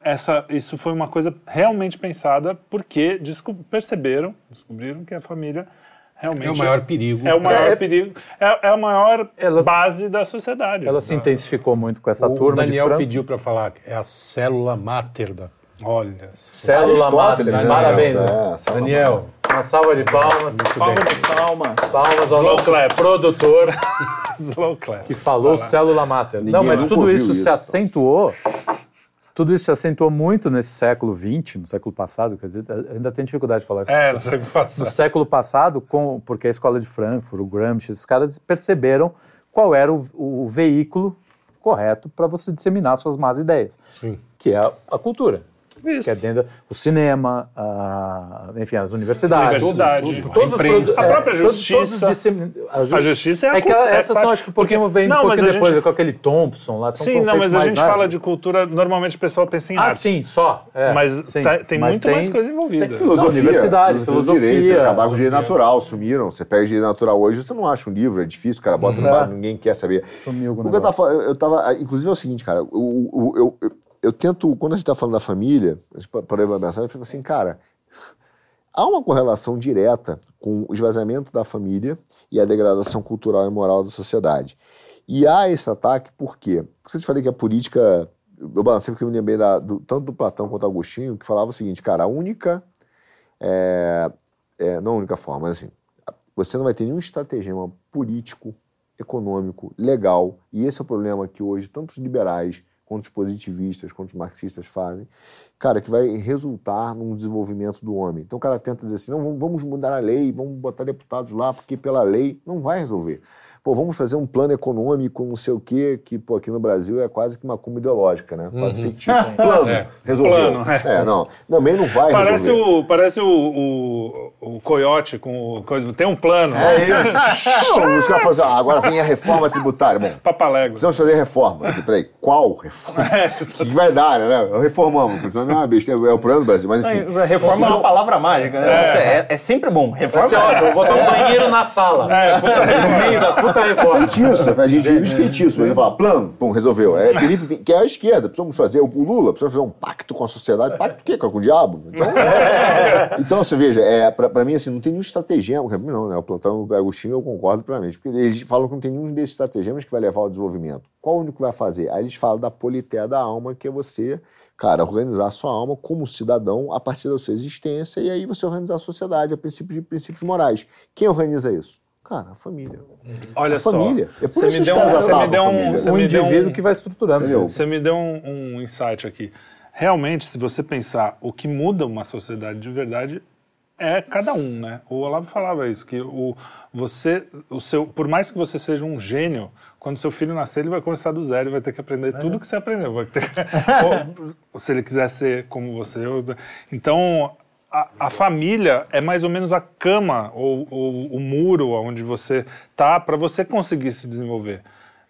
essa, isso foi uma coisa realmente pensada porque desco- perceberam, descobriram que a família realmente É o maior perigo. é o maior É- perigo, é, é a maior Ela- base da sociedade. Ela se intensificação muito com essa O turma Daniel de Franco. pediu para falar que é a célula máter da. Olha, Célula Aristóteles, Mater. né? Parabéns, É, né? célula Daniel. Uma salva de palmas. Palma de palmas. Palmas ao Slow nosso claps. produtor (laughs) slow clap. que falou célula mater. Ninguém Não, mas tudo ouviu isso, se isso. acentuou. Tudo isso se acentuou muito nesse século XX, no século passado, quer dizer, ainda tem dificuldade de falar. É, não sei o que No século passado, com, porque a escola de Frankfurt, o Gramsci, esses caras perceberam qual era o, o veículo correto para você disseminar suas más ideias, Sim. que é a, a cultura. Isso. Que é dentro o cinema, a- enfim, as universidades. Universidade. tudo, Todos A os imprensa. produtos- A própria todos- justiça. todos dissemin- A justiça é a é que cultura, é essas são, acho que um pouquinho vem Não, um mas pouquinho a depois, gente- com aquele Thompson lá. São Sim, não, mas a gente fala de cultura, normalmente o pessoal pensa em Ah, arte. sim, só. é, Mas sim. tá- tem Mas muito mais coisa envolvida. tem Filosofia, universidade, filosofia. direito, acabaram com o direito natural, sumiram. Você pega direito natural hoje, você não acha um livro, é difícil, o cara bota no É. bar, ninguém quer saber. Sumiu o O que eu tava, tava, inclusive é o seguinte, cara, o- o- eu, eu, tento, quando a gente tá falando da família, a gente pra pensar, eu fico assim, cara, há uma correlação direta com o esvaziamento da família e a degradação cultural e moral da sociedade. E há esse ataque por quê? Porque eu te falei que a política, eu balancei porque eu me lembrei da- do- tanto do Platão quanto do Agostinho, que falava o seguinte, cara, a única, é, é, não a única forma, mas assim, você não vai ter nenhum estratagema político, econômico, legal, e esse é o problema que hoje tantos liberais, quanto os positivistas, quanto os marxistas fazem, cara, que vai resultar num desenvolvimento do homem. Então o cara tenta dizer assim, não, vamos- mudar a lei, vamos botar deputados lá, porque pela lei não vai resolver. Pô, vamos fazer um plano econômico, não sei o quê, que pô, aqui no Brasil é quase que uma cumba ideológica, né? Quase feitiço. (laughs) Plano, É. resolveu. Plano, é. é. não, também não vai Parece, resolver. o, parece o, o, o coiote com o coisa. Tem um plano. É isso. (laughs) Não, os caras falam assim, ah, agora vem a reforma tributária. Bom, Papalégua. precisamos fazer reforma. Peraí, qual reforma? O (laughs) que, que vai dar, né? Reformamos. Não é uma besteira, é o problema do Brasil. Mas enfim. Reforma é uma palavra mágica. né? É, é sempre bom. Reforma Assim, ó, eu vou botar um banheiro na sala. É, puta No meio da puta reforma. Feitiço, a gente vive de feitiço. Mas fala, plano, pum, resolveu. É Felipe, que é a esquerda. Precisamos fazer, o Lula precisa fazer um pacto com a sociedade. Pacto o quê? Com o diabo? Então, então você veja, é, pra, pra mim, assim, não tem nenhum estratagema. pra mim Não, né? O Platão o Agostinho eu concordo plenamente. Porque eles falam que não tem nenhum desses estratagemas que vai levar ao desenvolvimento. Qual o único que vai fazer? Aí eles falam da politéia da alma, que é você, cara, organizar a sua alma como cidadão a partir da sua existência e aí você organizar a sociedade a princípios de princípios morais. Quem organiza isso? Cara, a família. Olha a só. família. É por Você isso me deu um, você me deu um, você O me deu indivíduo um, que vai estruturando. Entendeu? Você me deu um, um insight aqui. Realmente, se você pensar o que muda uma sociedade de verdade é cada um, né? O Olavo falava isso, que o, você, o seu, por mais que você seja um gênio, quando seu filho nascer, ele vai começar do zero, ele vai ter que aprender tudo que você aprendeu. Vai ter, (laughs) ou, se ele quiser ser como você. ou- Então, a, a família é mais ou menos a cama ou, ou o muro onde você tá para você conseguir se desenvolver.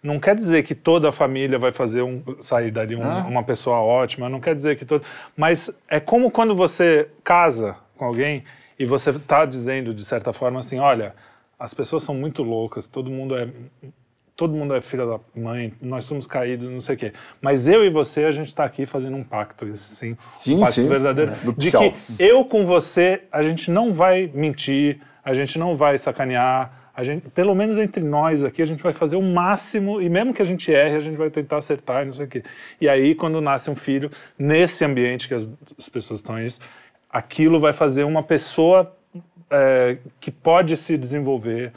Não quer dizer que toda a família vai fazer um, sair dali um- uma pessoa ótima, não quer dizer que todo. Mas é como quando você casa com alguém e você está dizendo, de certa forma, assim: olha, as pessoas são muito loucas, todo mundo é. Todo mundo é filha da mãe, nós somos caídos, não sei o quê. Mas eu e você, a gente está aqui fazendo um pacto, esse sim, Sim, um pacto sim. verdadeiro. É. De que eu com você, a gente não vai mentir, a gente não vai sacanear, a gente, pelo menos entre nós aqui, a gente vai fazer o máximo, e mesmo que a gente erre, a gente vai tentar acertar e não sei o quê. E aí, quando nasce um filho, nesse ambiente que as, as pessoas estão isso, aquilo vai fazer uma pessoa é, que pode se desenvolver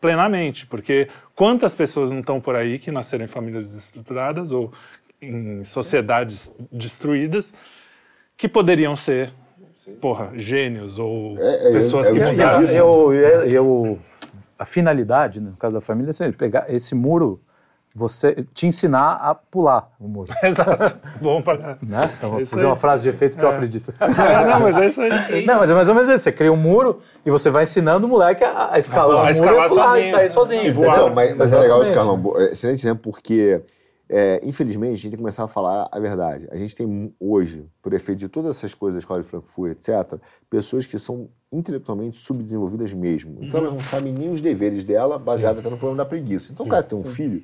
plenamente, porque quantas pessoas não estão por aí que nasceram em famílias desestruturadas ou em sociedades destruídas que poderiam ser porra, gênios ou É, é, pessoas é, que eu- mudaram. Eu, eu, eu- a finalidade, né, no caso da família, é pegar esse muro, você te ensinar a pular o muro. (laughs) Exato. Bom pra Né? Eu vou É isso fazer aí. uma frase de efeito que eu acredito. É, (laughs) não, mas é isso aí. (laughs) Não, mas é mais ou menos isso. Você cria um muro e você vai ensinando o moleque a, a escalar A o muro escalar e pular sozinho. e sair sozinho. E voar. Então, mas, mas é legal esse Exatamente. Carlão. É Excelente exemplo, porque, é, infelizmente, a gente tem que começar a falar a verdade. A gente tem hoje, por efeito de todas essas coisas da escola de Frankfurt, etc., pessoas que são intelectualmente subdesenvolvidas mesmo. Então, elas não sabem nem os deveres dela, baseado até no problema da preguiça. Então, o cara tem um filho,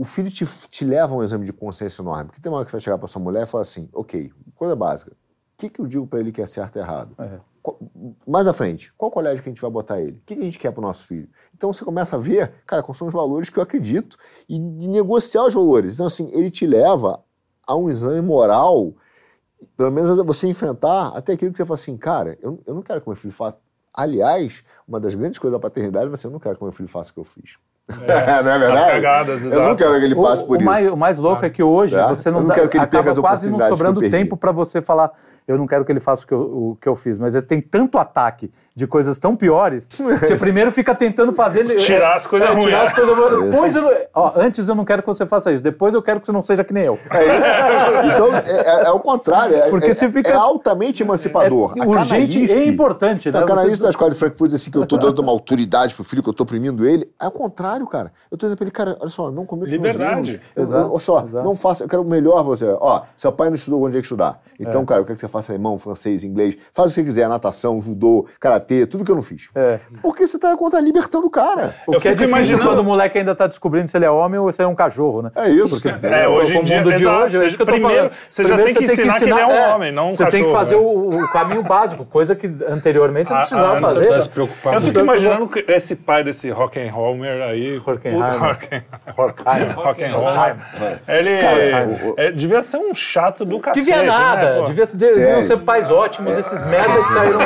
o filho te, te leva a um exame de consciência enorme. Porque tem uma hora que vai chegar para sua mulher e falar assim: ok, coisa básica. O que, que eu digo para ele que é certo e errado? Qual- mais à frente, qual colégio que a gente vai botar ele? O que, que a gente quer para o nosso filho? Então você começa a ver, cara, quais são os valores que eu acredito e, de negociar os valores. Então, assim, ele te leva a um exame moral, pelo menos você enfrentar até aquilo que você fala assim, cara, eu, eu não quero que meu filho faça. Aliás, uma das grandes coisas da paternidade é você eu não quero que meu filho faça o que eu fiz. (laughs) não é verdade? As cagadas, Eu não exato. quero que ele O, passe por o isso. mais, o mais louco é que hoje É? você não, não dá, que acaba as quase não sobrando tempo para você falar eu não quero que ele faça o que eu, o que eu fiz, mas ele tem tanto ataque de coisas tão piores, (laughs) você primeiro fica tentando fazer ele- Tirar as coisas é, ruins. tirar as coisas boas. Depois eu, ó, antes eu não quero que você faça isso, depois eu quero que você não seja que nem eu. É isso. (laughs) Então, é, é- é o contrário. É, Porque é, você fica- é altamente emancipador. É urgente e importante, Então, né? a canalice Você- da escola de Frankfurt diz assim que eu tô dando uma autoridade pro filho, que eu tô oprimindo ele. É o contrário, cara. Eu tô dizendo pra ele, cara, olha só, não cometa os meus Liberdade. erros. Olha só, exato. não faça, eu quero o melhor pra você. Ó, seu pai não estudou onde tinha que estudar. Então, cara, eu quero que você faça alemão, francês, inglês. Faz o que você quiser, natação, judô, karatê, tudo que eu não fiz. É. Porque você tá contra libertando o cara. O Eu que é difícil imaginando- quando o moleque ainda tá descobrindo se ele é homem ou se ele é um cachorro, né? É isso. É, hoje em dia, mundo de hoje, é você- isso que eu tô primeiro, falando. você já tem que ensinar que ele é um homem, não um Você tem que cachorro, fazer né? o, o caminho básico, coisa que anteriormente você não Ah, precisava ah, não fazer. precisa se preocupar Eu fico imaginando que esse pai desse Hockenheimer aí. Hockenheimer. Hockenheimer. Ele é, devia ser um chato do cacete. Devia nada, né, devia, ser- pais ótimos, esses merda que saíram.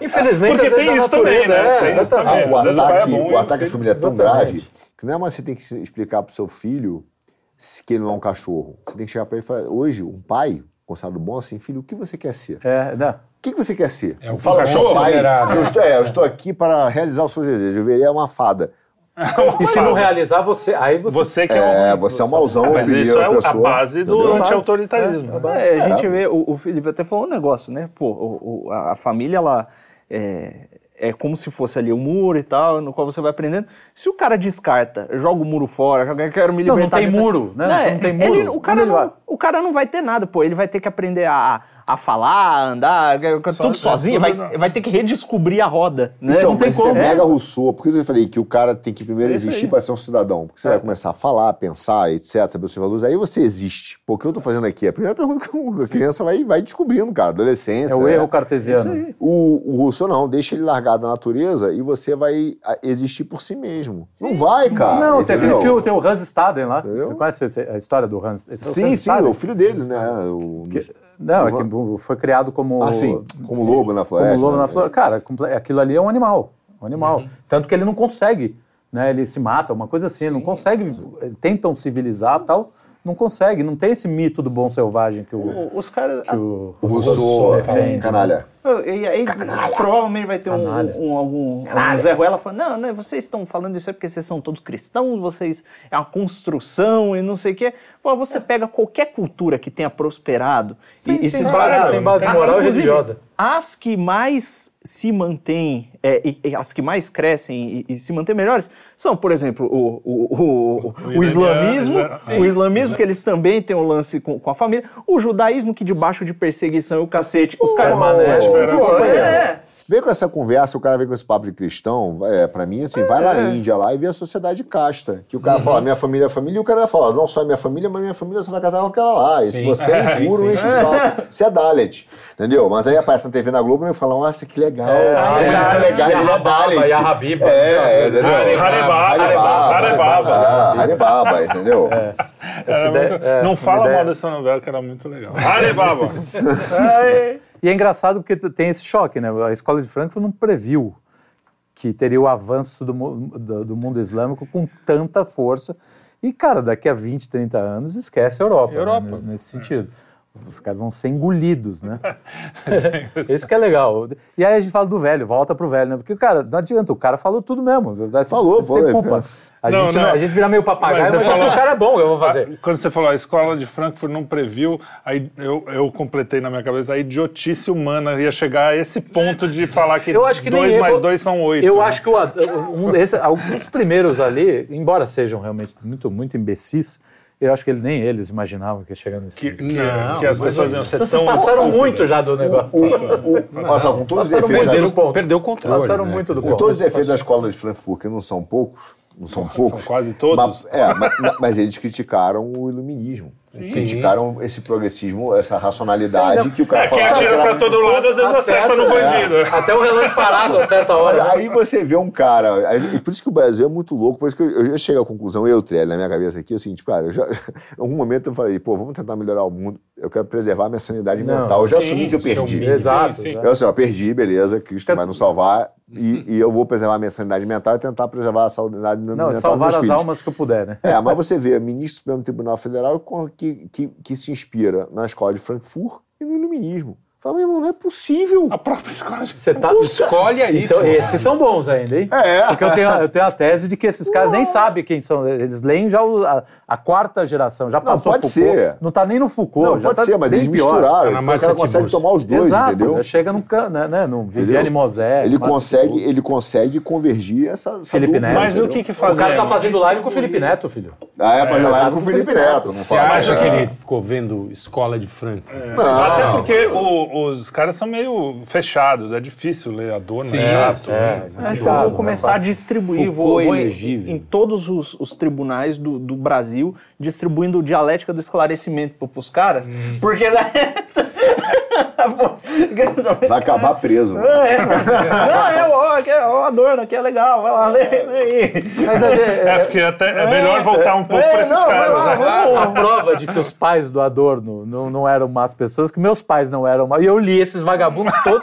Infelizmente, Porque vezes tem também, né? é, Tem isso exatamente. também. o vezes o é ataque, o o ataque à família é tão Exatamente. grave que não é mais você tem que explicar pro seu filho que ele não é um cachorro. Você tem que chegar pra ele e falar, hoje, um pai, considerado bom assim, filho, o que você quer ser? É, não. O que, que você quer ser? É um Fala, cachorro pai, eu estou, é, eu estou aqui para realizar os seus desejos. Eu veria uma fada. (laughs) E se não realizar, você. Aí você. Você que é, É, um. você é um mauzão, Mas isso é o- a pessoa, base do anti-autoritarismo. É, a gente vê, o, o Felipe até falou um negócio, né? Pô, o- o- a, a família, ela é, é como se fosse ali o muro e tal, no qual você vai aprendendo. Se o cara descarta, joga o muro fora, joga, quero me Não, não libertar tem dessa- muro, né? É, Você não tem ele- muro. o, cara ele não, o cara não vai ter nada, pô. Ele vai ter que aprender a, a falar, a andar, tudo é, sozinho, tudo vai, não. vai ter que redescobrir a roda. Né? Então, não tem mas isso como. é mega Rousseau. Por que eu falei que o cara tem que primeiro É isso existir para ser um cidadão? Porque você vai começar a falar, pensar, etc., saber os seus valores, aí você existe. Pô, o que eu tô fazendo aqui? É a primeira pergunta que a criança vai, vai descobrindo, cara, adolescência. É o erro cartesiano. O, o Rousseau não, deixa ele largado na natureza e você vai existir por si mesmo. Não vai, cara. Não, tem aquele filme, tem o Hans Staden lá. Entendeu? Você conhece a história do Hans? é o Sim, Hans sim, Staden? o filho deles, né? O, Não, é que foi criado como. Ah, sim, como lobo na floresta. Como lobo né? na floresta. Cara, aquilo ali é um animal. Um animal. Uhum. Tanto que ele não consegue, né? Ele se mata, uma coisa assim. Ele não consegue. Tentam civilizar tal. Não consegue. Não tem esse mito do bom selvagem que o. Os caras. Que o O Rousseau, defende. canalha. E aí provavelmente vai ter um, um, algum, algum Zé Ruela falando, não, né, vocês estão falando isso aí porque vocês são todos cristãos, vocês é uma construção e não sei o quê. Pô, você pega qualquer cultura que tenha prosperado e, e tem se base- esbarrar- tem base Ah, moral e religiosa. As que mais se mantêm, é, e, e as que mais crescem e, e se mantêm melhores, são, por exemplo, o, o, o, o, O islamismo, sim. o islamismo, que eles também têm um lance com, com a família, o judaísmo, que debaixo de perseguição e o cacete, os caras... permanece. é, Vem com essa conversa, o cara vem com esse papo de cristão, é, pra mim, assim, vai lá na Índia lá e vê a sociedade casta. Que o cara fala, minha família é família, e o cara fala, não só é minha família, mas minha família você vai casar com aquela lá. E se você é (laughs) impuro, sim. enche o saco. (laughs) Você é Dalet. Entendeu? Mas aí aparece na TV na Globo e fala, nossa, que legal. ah, eles são é, legais, a ele é Dalet. a Habiba. É, é, entendeu? (laughs) Ideia- muito- é, não fala ideia. mal dessa novela que era muito legal. (laughs) Alibaba. E é engraçado porque tem esse choque, né? A escola de Frankfurt não previu que teria o avanço do, do- do mundo islâmico com tanta força. E, cara, daqui a 20, 30 anos, esquece a Europa, né, Europa. nesse sentido. Os caras vão ser engolidos, né? (laughs) Isso que é legal. E aí a gente fala do velho, volta pro velho, né? Porque, cara, não adianta, o cara falou tudo mesmo. Falou, Não falou, Tem é, culpa. A, Não, gente, não. a gente vira meio papagaio, Mas mas, falou- o cara é bom, eu vou fazer. Quando você falou a escola de Frankfurt não previu, aí eu, eu completei na minha cabeça a idiotice humana ia chegar a esse ponto de falar que Eu acho que dois eu- mais dois são oito. Eu né? acho que o, um, esse, alguns primeiros ali, embora sejam realmente muito, muito imbecis, eu acho que ele, nem eles imaginavam que ia chegar nesse que, que, Não, que as pessoas iam ser Vocês tão passaram estúpidas. muito já do negócio. Todos os efeitos da- muito do ponto. perdeu o controle, Passaram né? muito do Com ponto. todos os efeitos da escola de Frankfurt, que não são poucos, não são poucos. quase todos. Mas, é, mas, mas eles criticaram o iluminismo. Eles criticaram esse progressismo, essa racionalidade Sim, que o cara É, quem que atira era- pra todo lado às vezes acerta no bandido. (laughs) Até o relógio parado a certa hora. Aí você vê um cara. aí- E por isso que o Brasil é muito louco, por isso que eu, eu já chego à conclusão, eu, Trelli, na minha cabeça aqui, assim, tipo, cara, eu já, (laughs) em algum momento eu falei, pô, vamos tentar melhorar o mundo, eu quero preservar a minha sanidade Não, mental. Eu já sim, assumi que eu é perdi. Exato. Sim, sim. Eu assim, ó, perdi, beleza, Cristo vai nos salvar e, e eu vou preservar a minha sanidade mental e tentar preservar a sanidade Não, mental salvar dos meus as filhos. almas que eu puder, né? É, mas você vê ministro do Supremo Tribunal Federal que, que, que se inspira na escola de Frankfurt e no iluminismo. Fala, meu irmão, não é possível. A própria escola de Você tá... Escolhe aí. Então, pô. esses são bons ainda, hein? É. Porque eu tenho, eu tenho a tese de que esses caras nem sabem quem são. Eles leem já o- a, a quarta geração, já passou pode Foucault. ser. Não tá nem no Foucault. Não, já pode tá ser, mas eles pior. misturaram. Na o cara consegue tomar os dois, Exato, entendeu? já chega no, can- né, né, no Viviane? Mosé. Ele consegue, ele consegue convergir essa, essa Felipe dupla, Neto. Mas o entendeu? que que O fazer? cara tá fazendo live com o Felipe Neto, filho. Ah, é, fazer live com o Felipe Neto. Não Você fala, acha é. que ele ficou vendo escola de? Até Não. porque o- os caras são meio fechados, é difícil ler a dona, é chato. é, né? Acho que eu vou começar a distribuir, vou, Foucault é vou em, em todos os, os tribunais do, do Brasil, distribuindo dialética do esclarecimento para os caras, porque... Vai acabar preso. É, não, é, ó, aqui é, ó, a Adorno, aqui é legal, vai lá, lê, lê aí. Mas gente- É, porque até é melhor voltar um pouco É, pra esses não, caras, lá, né? a prova de que os pais do Adorno não, não eram más pessoas, que meus pais não eram más. E eu li esses vagabundos todos.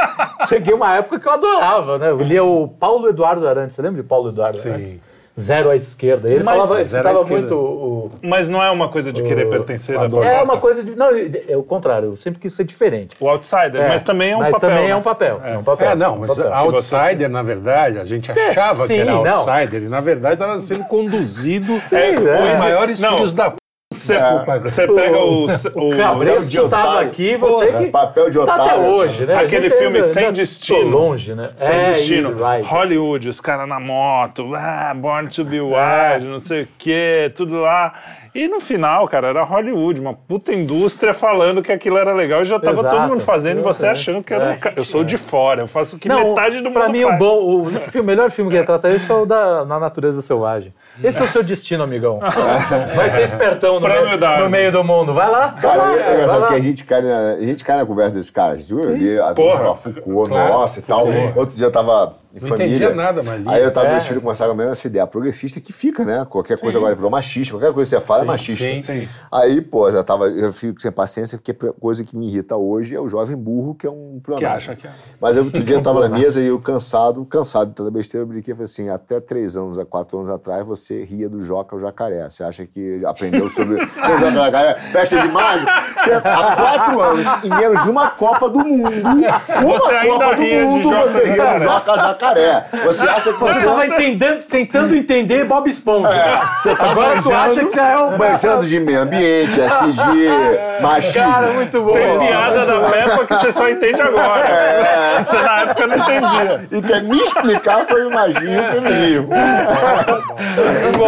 Cheguei uma época que eu adorava, né? Eu lia o Paulo Eduardo Arantes. Você lembra de Paulo Eduardo Arantes? Zero à esquerda. Ele Mas- falava, à citava muito o. Mas não é uma coisa de querer pertencer a Adorno. É uma coisa de. Não, é o contrário. Eu sempre quis ser diferente. O outsider, mas também é um mas papel. também né? é um papel. É, um papel. É, não, é um mas papel. outsider, na verdade, a gente achava sim, que era não. outsider e, na verdade, estava sendo conduzido Sim, É, é. maiores não. filhos da p. Você você pega o, o, Cabresto, de tu tava otário. aqui, você Porra, que. papel de Tá até otário. hoje, né? Aquele filme ainda- Sem ainda Destino. longe, né? Sem é, destino. Hollywood, os caras na moto, ah, Born to be Wild, não sei o quê, tudo lá. E no final, cara, era Hollywood, uma puta indústria falando que aquilo era legal e já tava Exato. todo mundo fazendo e você É. achando que era um ca- Eu sou de fora, eu faço o que Não, metade do mundo pra mim, faz. o, bom, o filme- o melhor filme que retrata isso é o da Na Natureza Selvagem. Esse é o seu destino, amigão. (laughs) Vai ser espertão no, meio, no meio do mundo. Vai lá. vai Cara, lá, é engraçado vai lá. que a gente cai na, a gente cai na conversa desses caras. Eu li a, Porra. a Foucault, nossa e tal. Outro dia eu tava em Não família. entendia nada, mas Aí eu tava É. meus filhos começaram a mesma essa ideia progressista que fica, né? Qualquer coisa agora virou machista, qualquer coisa que você fala é machista. sim, sim. Aí, pô, eu, tava, eu fico sem paciência, porque a coisa que me irrita hoje é o jovem burro, que é um Que problema. acha que é. Mas eu, outro (laughs) dia eu tava na mesa e eu cansado, cansado de toda besteira, eu brinquei e falei assim, até três anos, a quatro anos atrás, você ria do Joca o Jacaré. Você acha que aprendeu sobre o (laughs) Jacaré, festa de mágica? Você, há quatro anos, em menos de uma Copa do Mundo, (laughs) uma Você Copa do Mundo, você ria do Joca Jacaré. Você acha que Você você... tava entendendo, tentando entender Bob Esponja. É, você tá Agora tu acha que você é o... Manjando de meio ambiente, SG, (laughs) machismo. Cara, muito bom. Tem piada da Peppa que você só entende agora. É. Você na época não entendia. E quer me explicar sobre magia feminino.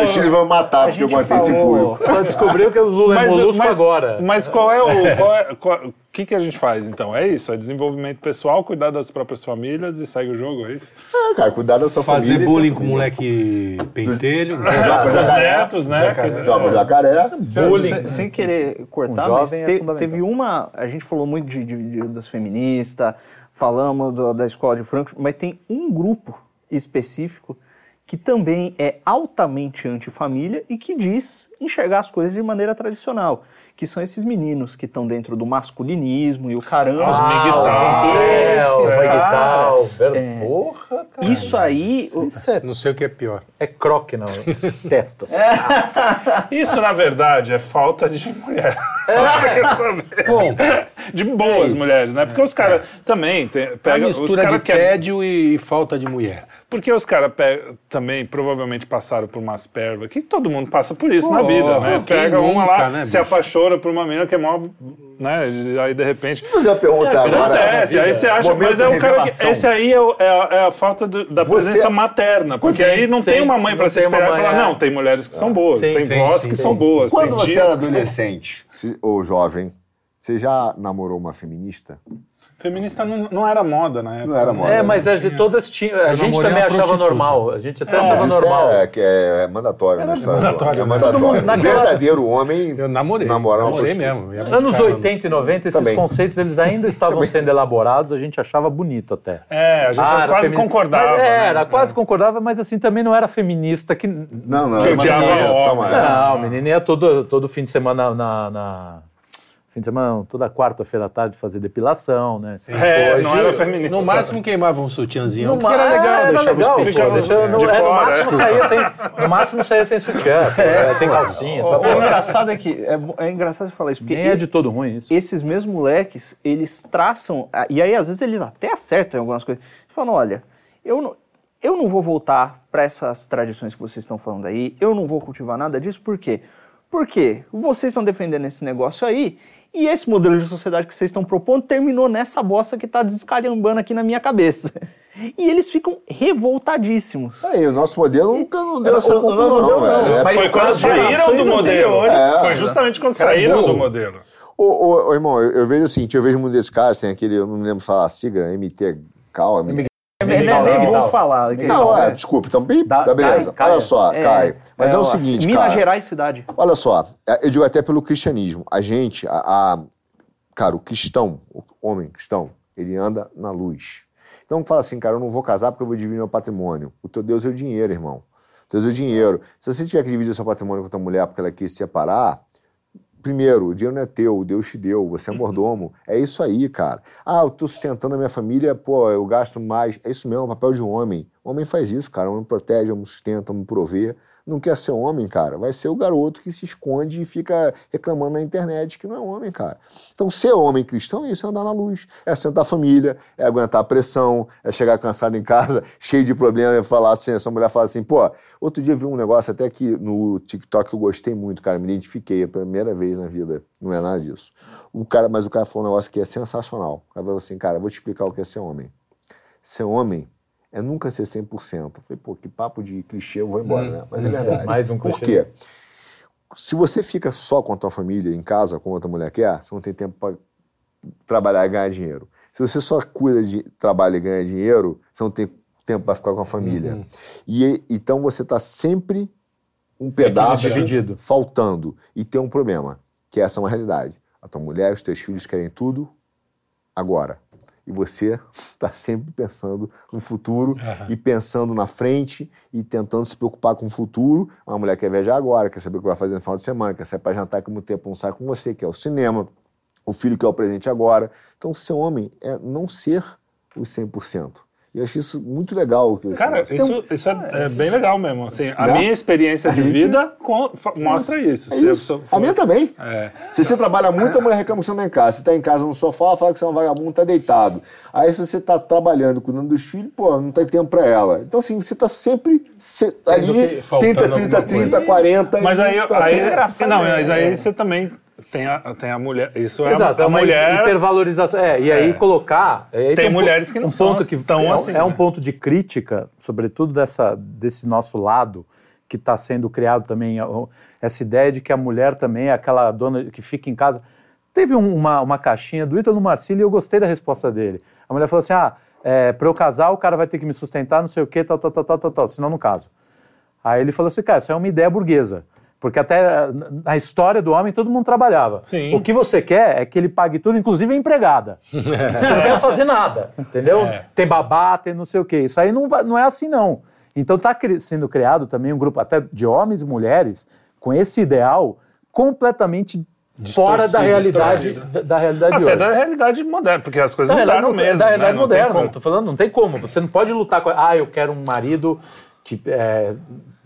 Os filhos vão matar porque eu botei esse público. Só descobriu que o Lula é molusco agora. Mas qual é o. Qual é- qual- o que, que a gente faz então? É isso? É desenvolvimento pessoal, cuidar das próprias famílias e segue o jogo, é isso? Ah, cara, cuidar da sua Fazer família. bullying com o moleque pentelho. Joga o Dos jacaré. netos, né? Joga o jacaré. Sem, sem querer cortar, Com mas é te- fundamental. teve uma. A gente falou muito de, de- de- das feministas, falamos do- da escola de Frankfurt, mas tem um grupo específico que também é altamente antifamília e que diz enxergar as coisas de maneira tradicional, que são esses meninos que estão dentro do masculinismo e o caramba. Os Ah, Miguel. Esses Miguel, caras, é. Porra, cara. Isso aí, é- não sei o que é pior. É croque, não. (laughs) Testas. Isso, na verdade, é falta de mulher. Saber? Bom, De boas mulheres, né? Porque os caras também tem, a pega os mistura de caras que é- tédio e falta de mulher. Porque os caras também provavelmente passaram por umas pervas, que todo mundo passa por isso na vida, né? Pega uma nunca, lá, né, se bicho? apaixona por uma menina que é mó, né? Aí de repente. Vou fazer uma pergunta agora. Acontece, aí você acha, Momento mas é o cara que, esse aí é, o- é a, é a falta do- da Você- presença materna, porque Sim, aí não sim, tem uma mãe pra se uma esperar e falar, é. não, tem mulheres que são boas, Sim, tem vós que sim, são sim. boas, Quando você era adolescente ou jovem, você já namorou uma feminista? Feminista não, não era moda na época. Não era moda. É, mas é de todas tinham. A gente também achava prostituta. normal. A gente até Mas achava isso normal. é, que é, é mandatório na história. mandatório, É né? mandatório. Mundo- verdadeiro homem Eu namorei. namorar uma namorei prostituta. mesmo. Anos buscar- 80 e 90, esses Também. conceitos eles ainda (laughs) estavam sendo elaborados, a gente achava bonito até. É, a gente Ah, era quase concordava. Mas, é, né? era quase concordava, mas assim também não era feminista que. Não, não. Que é uma odiava homem. é. Não, o menino ia todo, todo fim de semana na. Fim de semana, não, toda quarta-feira à tarde fazer depilação, né? É, Hoje- não era feminista. No máximo queimava um sutiãzinho, No que era legal, era deixava legal, os pô, deixava- no, de é, no máximo é. saía sem, no máximo saía sem sutiã, (laughs) é, sem calcinha. o engraçado é que é, é engraçado você falar isso, porque Nem é de todo ruim isso. esses mesmos moleques, eles traçam, e aí às vezes eles até acertam em algumas coisas. Eles falam, olha, eu não, eu não vou voltar para essas tradições que vocês estão falando aí, eu não vou cultivar nada disso, por quê? Porque vocês estão defendendo esse negócio aí, e esse modelo de sociedade que vocês estão propondo terminou nessa bosta que tá descalhambando aqui na minha cabeça. E eles ficam revoltadíssimos. Aí, o nosso modelo nunca não deu É, essa confusão, não, não, não, velho. não. É Mas Foi quando saíram do modelo. É. Foi justamente quando Cara, saíram burro. do modelo. Ô, ô, ô, irmão, eu, eu vejo o seguinte, eu vejo muito desses caras, tem aquele, eu não me lembro falar a sigla, MT Cal, MT... É, não é nem bom Não. falar. Não, é, desculpa, então, tá beleza. cai. Olha só, cai. Mas é, o ó, seguinte, Minas cara, Gerais cidade. olha só, é, eu digo até pelo cristianismo, a gente, a, a- cara, o cristão, o homem cristão, ele anda na luz. Então fala assim, cara, eu não vou casar porque eu vou dividir meu patrimônio. O teu Deus é o dinheiro, irmão. O Deus é o dinheiro. Se você tiver que dividir seu patrimônio com a tua mulher porque ela quis se separar, Primeiro, o dinheiro não é teu, Deus te deu, você é mordomo. É isso aí, cara. Ah, eu tô sustentando a minha família, pô, eu gasto mais. É isso mesmo, é o papel de um homem. Homem faz isso, cara. Homem protege, homem sustenta, homem provê. Não quer ser homem, cara. Vai ser o garoto que se esconde e fica reclamando na internet que não é homem, cara. Então, ser homem cristão é isso, é andar na luz. É sustentar a família, é aguentar a pressão, é chegar cansado em casa, (laughs) cheio de problema, e falar assim, essa mulher fala assim, pô, outro dia vi um negócio até que no TikTok eu gostei muito, cara, me identifiquei a primeira vez na vida. Não é nada disso. O cara, mas o cara falou um negócio que é sensacional. O cara falou assim, cara, vou te explicar o que é ser homem. Ser homem é nunca ser 100%. Eu falei, pô, que papo de clichê, eu vou embora, né? Mas é verdade. Mais um Por clichê. quê? Se você fica só com a tua família em casa, como outra mulher quer, você não tem tempo para trabalhar e ganhar dinheiro. Se você só cuida de trabalho e ganha dinheiro, você não tem tempo para ficar com a família. E então você está sempre um pedaço faltando. E tem um problema, que essa é uma realidade. A tua mulher, os teus filhos querem tudo agora. E você está (laughs) sempre pensando no futuro e pensando na frente e tentando se preocupar com o futuro. Uma mulher quer viajar agora, quer saber o que vai fazer no final de semana, quer sair para jantar que muito tempo não sai com você, quer o cinema. O filho quer o presente agora. Então, ser homem é não ser os 100%. E eu acho isso muito legal. que, assim, Cara, isso, isso é, é bem legal mesmo. Assim, a minha experiência de gente- vida fa- mostra isso. É isso. sou- A minha também. É. Se você trabalha muito, a mulher reclama que você não tá em casa. Você tá em casa no sofá, ela fala que você é um vagabundo, tá deitado. Aí se você tá trabalhando, cuidando dos filhos, pô, não tem tempo pra ela. Então assim, você tá sempre se- ali, que- faltando 30, 30, alguma 30, coisa. 40. Mas aí, tá aí engraçado, não, mas aí você também tem a, tem a mulher. Isso é Exato, a, é a uma mulher. hipervalorização. É, e aí É. colocar. aí Tem um mulheres que não um são ponto que tão é, um- assim, É um né? ponto de crítica, sobretudo dessa, desse nosso lado, que está sendo criado também. Essa ideia de que a mulher também é aquela dona que fica em casa. Teve um- uma, uma caixinha do Ítalo Marcílio e eu gostei da resposta dele. A mulher falou assim: ah, é, para eu casar, o cara vai ter que me sustentar, não sei o quê, tal, tal, tal, tal, tal, tal, senão não caso. Aí ele falou assim, cara, isso é uma ideia burguesa. Porque até eh, na história do homem todo mundo trabalhava. Sim. O que você quer é que ele pague tudo, inclusive a empregada. (laughs) Você não quer fazer nada, entendeu? É. Tem babá, tem não sei o quê. Isso aí não, não é assim, não. Então está sendo criado também um grupo até de homens e mulheres com esse ideal completamente fora da realidade, da, da realidade de Até hoje. da realidade moderna, porque as coisas Da mudaram mo- mesmo. da né? realidade Não tem moderna. tô falando, não tem como. Você não pode lutar com. Ah, eu quero um marido que é,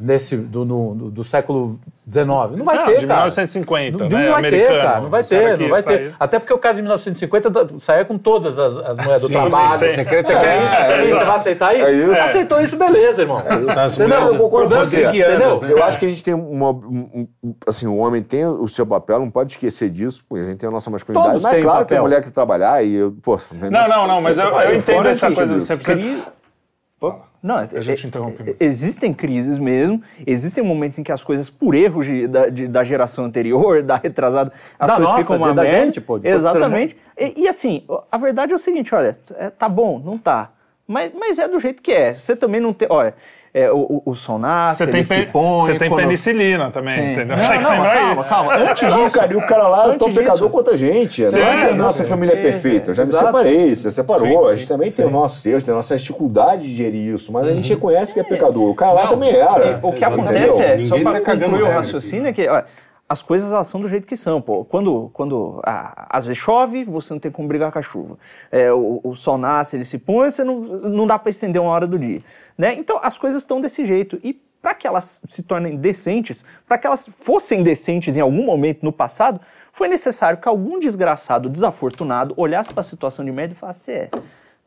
nesse do, no- do, do século XIX. Não vai Não, ter, de cara. 1950, Não, né? não vai Americano. ter, cara. Não vai ter, não vai ter. Até porque o cara de 1950 da- saía com todas as, as mulheres do trabalho. sim, Você quer, você quer isso? Quer isso? Você vai aceitar isso? É isso. Você aceitou isso, beleza, irmão. Entendeu? mulheres eu concordo com você. rodriguianas, né? Eu acho que a gente tem uma. um- assim, o homem tem o seu papel, não pode esquecer disso, porque a gente tem a nossa masculinidade. Todos mas é claro que a papel. mulher que trabalhar e eu. Pô, Não, não, não, mas eu, eu entendo essa coisa do isso, 100%. cri- Não, A gente interrompe. Existem crises mesmo, existem momentos em que as coisas, por erros de- da, de- da geração anterior, (laughs) da retrasada, as Da coisas nossa, ficam uma da merda. gente, pô, Exatamente. E, e assim, a verdade é o seguinte, olha, é, tá bom, não tá. Mas, mas é do jeito que é. Você também não tem. Olha, é, o, o, o som nasce, Você ele tem, se põe. você tem quando- penicilina também, Sim. entendeu? Não, que não, lembrar calma, isso. calma. Antes Não, disso, cara, e o cara lá é tão pecador quanto a gente. Sim, não é que a nossa família é perfeita. Eu já me separei, você separou. Sim, a gente também tem os nossos erros, tem a nossa dificuldade de gerir isso, mas a gente reconhece que é pecador. O cara lá também era. O que acontece é, só tá para cagando concluir o raciocínio, é que as coisas elas são do jeito que são, pô. Quando, quando ah, às vezes chove, você não tem como brigar com a chuva. É, o, o sol nasce, ele se põe, você não, não dá para estender uma hora do dia. Né? Então as coisas estão desse jeito. E para que elas se tornem decentes, para que elas fossem decentes em algum momento no passado, foi necessário que algum desgraçado, desafortunado, olhasse para a situação de média e falasse: é,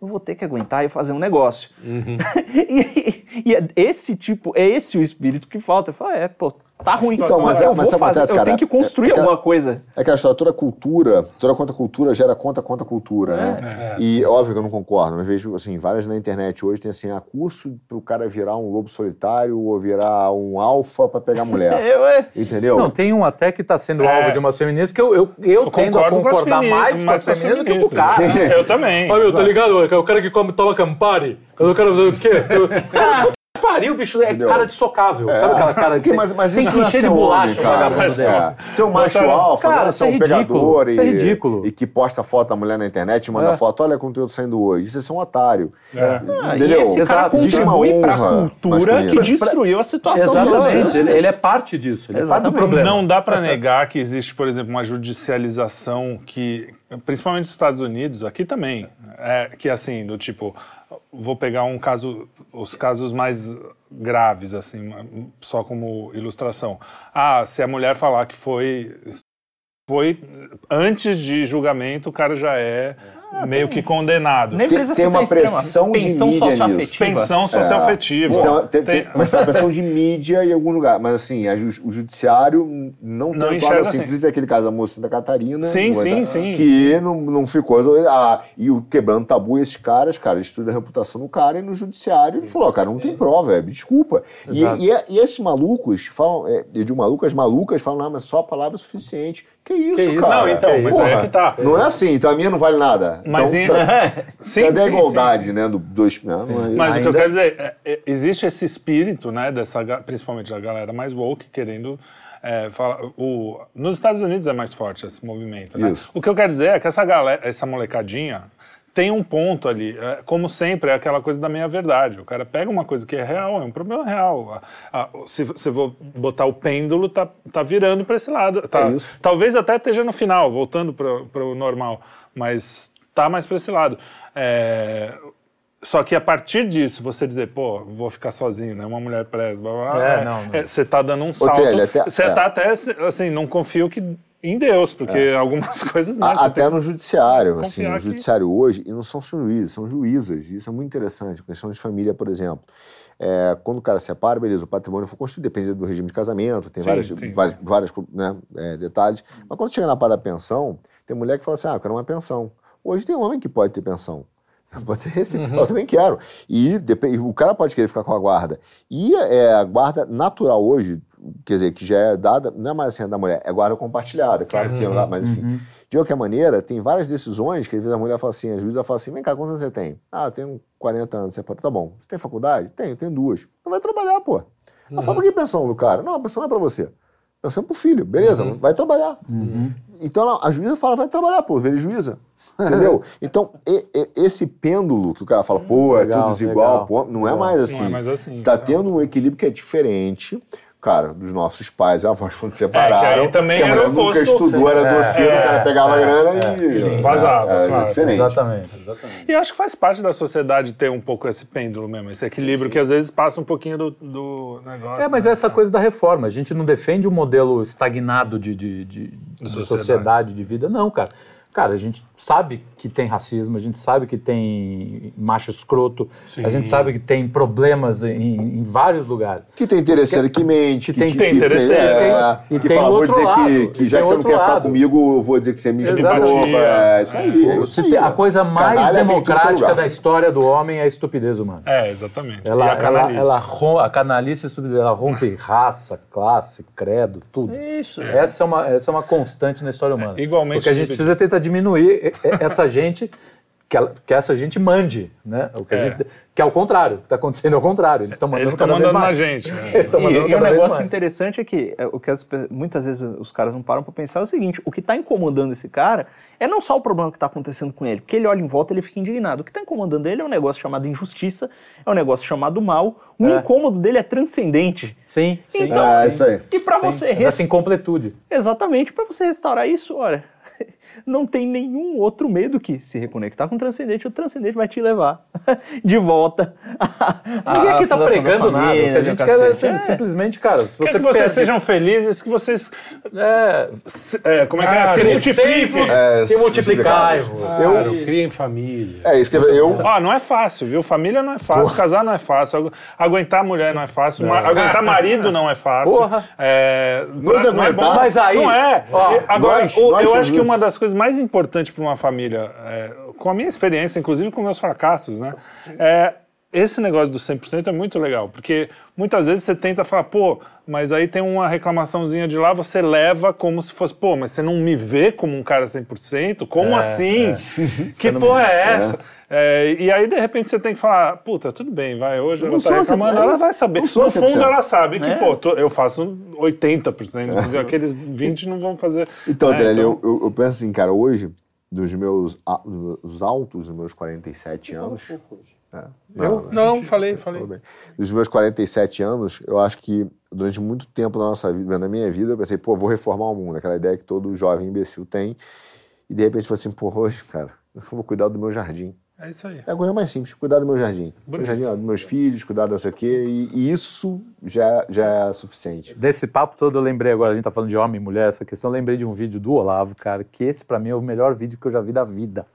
eu vou ter que aguentar e fazer um negócio. (laughs) e, e é esse tipo, é esse o espírito que falta. Eu falo, é, pô, tá ruim. Então, mas é- eu mas vou acontece, fazer, eu cara, tenho que construir é- é- alguma coisa. É aquela história, toda cultura, toda conta cultura gera conta conta cultura, né? E óbvio que eu não concordo, mas vejo, assim, várias na internet hoje tem assim, ah, curso pro cara virar um lobo solitário ou virar um alfa pra pegar mulher. (laughs) Eu, é, Entendeu? Não, tem um até que está sendo É. alvo de umas feministas que eu, eu, eu, Eu tendo a concordo com as concordar femi- mais com mais as feministas do que com o cara. Eu também. Olha, meu, tá ligado? É o cara que come, toma Campari. Eu quero fazer o quê? (laughs) Eu... Pariu, bicho. É Entendeu? cara de socável. Sabe aquela cara você mas, mas tem isso que não é encher de bolacha homem, um cara. É. Ser um macho alfa, Cara, né? isso Ser é um ridículo, pegador isso é e, ridículo. e que posta foto da mulher na internet e manda É. foto, olha eu tô saindo hoje. Isso é ser um otário. É. Entendeu? E esse cara Exato. Existe uma contribui pra cultura que destruiu a situação do Exatamente. Ele, ele é parte disso. Ele é parte do problema. Não dá para negar que existe, por exemplo, uma judicialização que, principalmente nos Estados Unidos, aqui também, é, que assim, do tipo, vou pegar um caso, os casos mais graves, assim, só como ilustração. Ah, se a mulher falar que foi foi antes de julgamento, o cara já é meio que condenado. Nem Tem- precisa tem ser uma tão extrema. pressão de Pensão mídia nisso. Pensão socioafetiva. Isso tem uma- tem- Tem- tem- mas tem uma pressão de (laughs) mídia em algum lugar. Mas assim, a ju- o judiciário não, Não tem atuado enxerga assim. assim. Aquele caso da moça de Santa Catarina. Sim, não sim, é- sim. Que não, não ficou. Ah, e o quebrando tabu, esses caras, cara, destruíram a reputação do cara e no judiciário ele falou: cara, não tem prova, é, desculpa. E, e, e esses malucos falam, é, eu digo malucas, malucas falam, não, mas só a palavra é suficiente. Que isso, isso? cara? Não, então, É mas aí é que tá. Não é assim, então a minha não vale nada. Mas então, em- tá- (laughs) Sim, cadê a igualdade, sim, sim. né? Do dois. Não, não é. Mas o que eu Ainda- quero dizer, é, é, existe esse espírito, né, dessa, principalmente da galera mais woke, querendo é, falar. O, nos Estados Unidos é mais forte esse movimento, né? Isso. O que eu quero dizer é que essa galera, essa molecadinha tem um ponto ali, é, como sempre, é aquela coisa da meia-verdade. O cara pega uma coisa que é real, é um problema real. A- a- se você for botar o pêndulo, tá, tá virando para esse lado. Tá, É isso. Talvez até esteja no final, voltando para o normal, mas tá mais para esse lado. É, só que a partir disso, você dizer, pô, vou ficar sozinho, né? Uma mulher presa, blá, blá, blá, É, é, não, não. é, você tá dando um salto. Você é. tá até, assim, não confio que em Deus, porque algumas (laughs) coisas, né? A- você até tem- no judiciário, assim, no que- judiciário hoje, e não são juízes, são juízas, isso é muito interessante, questão de família, por exemplo. É, quando o cara separa, beleza, o patrimônio foi construído, depende do regime de casamento, tem Sim, vários, sim. vários, vários, né, é, detalhes, mas quando chega na parte da pensão, tem mulher que fala assim, ah, eu quero uma pensão. Hoje tem homem que pode ter pensão. (laughs) Pode ser esse, Uhum. eu também quero. E depende- o cara pode querer ficar com a guarda. E é, a guarda natural hoje, quer dizer, que já é dada, não é mais assim a da mulher, é guarda compartilhada, claro que tem lá, mas enfim. De qualquer maneira, tem várias decisões que às vezes a mulher fala assim, a juíza fala assim, vem cá, quantos você tem? Ah, tenho 40 anos. Você fala, tá bom. Você tem faculdade? Tenho, tenho duas. Não vai trabalhar, pô. Ela fala, por que pensão do cara? Não, a pensão não é pra você. Pensão é pro filho, beleza, vai trabalhar. Então ela- a juíza fala, vai trabalhar, pô, vira juíza. (laughs) Entendeu? Então, e- e- esse pêndulo que o cara fala, pô, é Legal, todos igual, pô, não é mais assim. Não é mais assim, Tá não. tendo um equilíbrio que é diferente. Cara, dos nossos pais e avós quando se É, separaram. aí também que a era mulher nunca estudou, era doceiro, o cara pegava a grana e sim, vazava, Era claro. diferente. Exatamente, exatamente. E eu acho que faz parte da sociedade ter um pouco esse pêndulo mesmo, esse equilíbrio que às vezes passa um pouquinho do, do negócio. É, mas né? é essa coisa da reforma. A gente não defende um modelo estagnado de, de, de- de sociedade. sociedade. de vida, não, cara. Cara, a gente sabe que tem racismo, a gente sabe que tem macho escroto, a gente sabe que tem problemas em, em vários lugares. Que tem interesseiro que mente, que tem- te- tem interesseiro, é, tem- e que tem fala, o vou dizer lado, que, e que já que você não quer ficar lado. comigo, eu vou dizer que você. É isso aí. é isso Se aí, tem- a coisa mais Canalha que é democrática da história do homem é a estupidez humana. É, exatamente. e Ela, a ela, canalice. ela rom- a canalice e a estupidez, ela rompe (laughs) raça, classe, credo, tudo. Isso. Essa é uma, essa é uma constante na história humana. É, igualmente Porque a gente precisa tentar diminuir essa gente, que, ela- que essa gente mande, né? O que, a É. gente, que é o contrário, que está acontecendo é o contrário. Eles estão mandando Eles estão cada vez mandando na mais. gente. né? (laughs) Eles E, mandando e um vez negócio mais. interessante é que é, o que as muitas vezes os caras não param pra pensar é o seguinte: o que tá incomodando esse cara é não só o problema que tá acontecendo com ele, porque ele olha em volta e ele fica indignado. O que tá incomodando ele é um negócio chamado injustiça, é um negócio chamado mal. O É. incômodo dele é transcendente. Sim, sim. Então, É, isso aí. E Sim, você é res- dessa incompletude. Exatamente, pra você restaurar isso, olha, não tem nenhum outro meio do que se reconectar com o transcendente, o transcendente vai te levar (laughs) de volta. Ninguém aqui tá pregando nada. O que a família, gente quer é, cacete. sim- É. simplesmente, cara, se Quer você que vocês perde- sejam felizes, que vocês. É, se- é, como é que é? Se multipliquem. É, se multiplicai-vos. Claro, criem família. É isso que eu. Ó, não é fácil, viu? Família não é fácil, casar não é fácil, agu- aguentar mulher não é fácil, ma- aguentar marido não é fácil. Porra. É, não é bom. Mas aí, Não é. ó, Agora, nós- nós eu acho que uma das coisas mais importantes para uma família, é, com a minha experiência, inclusive com meus fracassos, né? É, esse negócio do 100% é muito legal, porque muitas vezes você tenta falar, pô, mas aí tem uma reclamaçãozinha de lá, você leva como se fosse, pô, mas você não me vê como um cara 100%? Como assim? (laughs) Que porra é essa? É, e aí, de repente, você tem que falar, puta, tudo bem, vai, hoje Eu ela não tá reclamando, 100%, ela vai saber. não No fundo, 100%. ela sabe que, É. pô, tô- eu faço 80%, mas aqueles 20% não vão fazer. Então, É, Adriano, eu, eu, eu penso assim, cara, hoje, dos meus dos altos dos meus 47 anos. É, Eu? Não, falei, falei. Tudo bem. Dos meus 47 anos, eu acho que durante muito tempo na nossa vida, na minha vida, eu pensei, pô, vou reformar o mundo, aquela ideia que todo jovem imbecil tem. E de repente eu falei assim, pô, hoje, cara, eu vou cuidar do meu jardim. É isso aí. É a coisa mais simples, cuidar do meu jardim. Meu Bonito. jardim, ó, dos meus filhos, cuidar do não sei o quê, e, e isso já, já é suficiente. Desse papo todo eu lembrei agora, a gente tá falando de homem e mulher, essa questão, eu lembrei de um vídeo do Olavo, cara, que esse pra mim é o melhor vídeo que eu já vi da vida.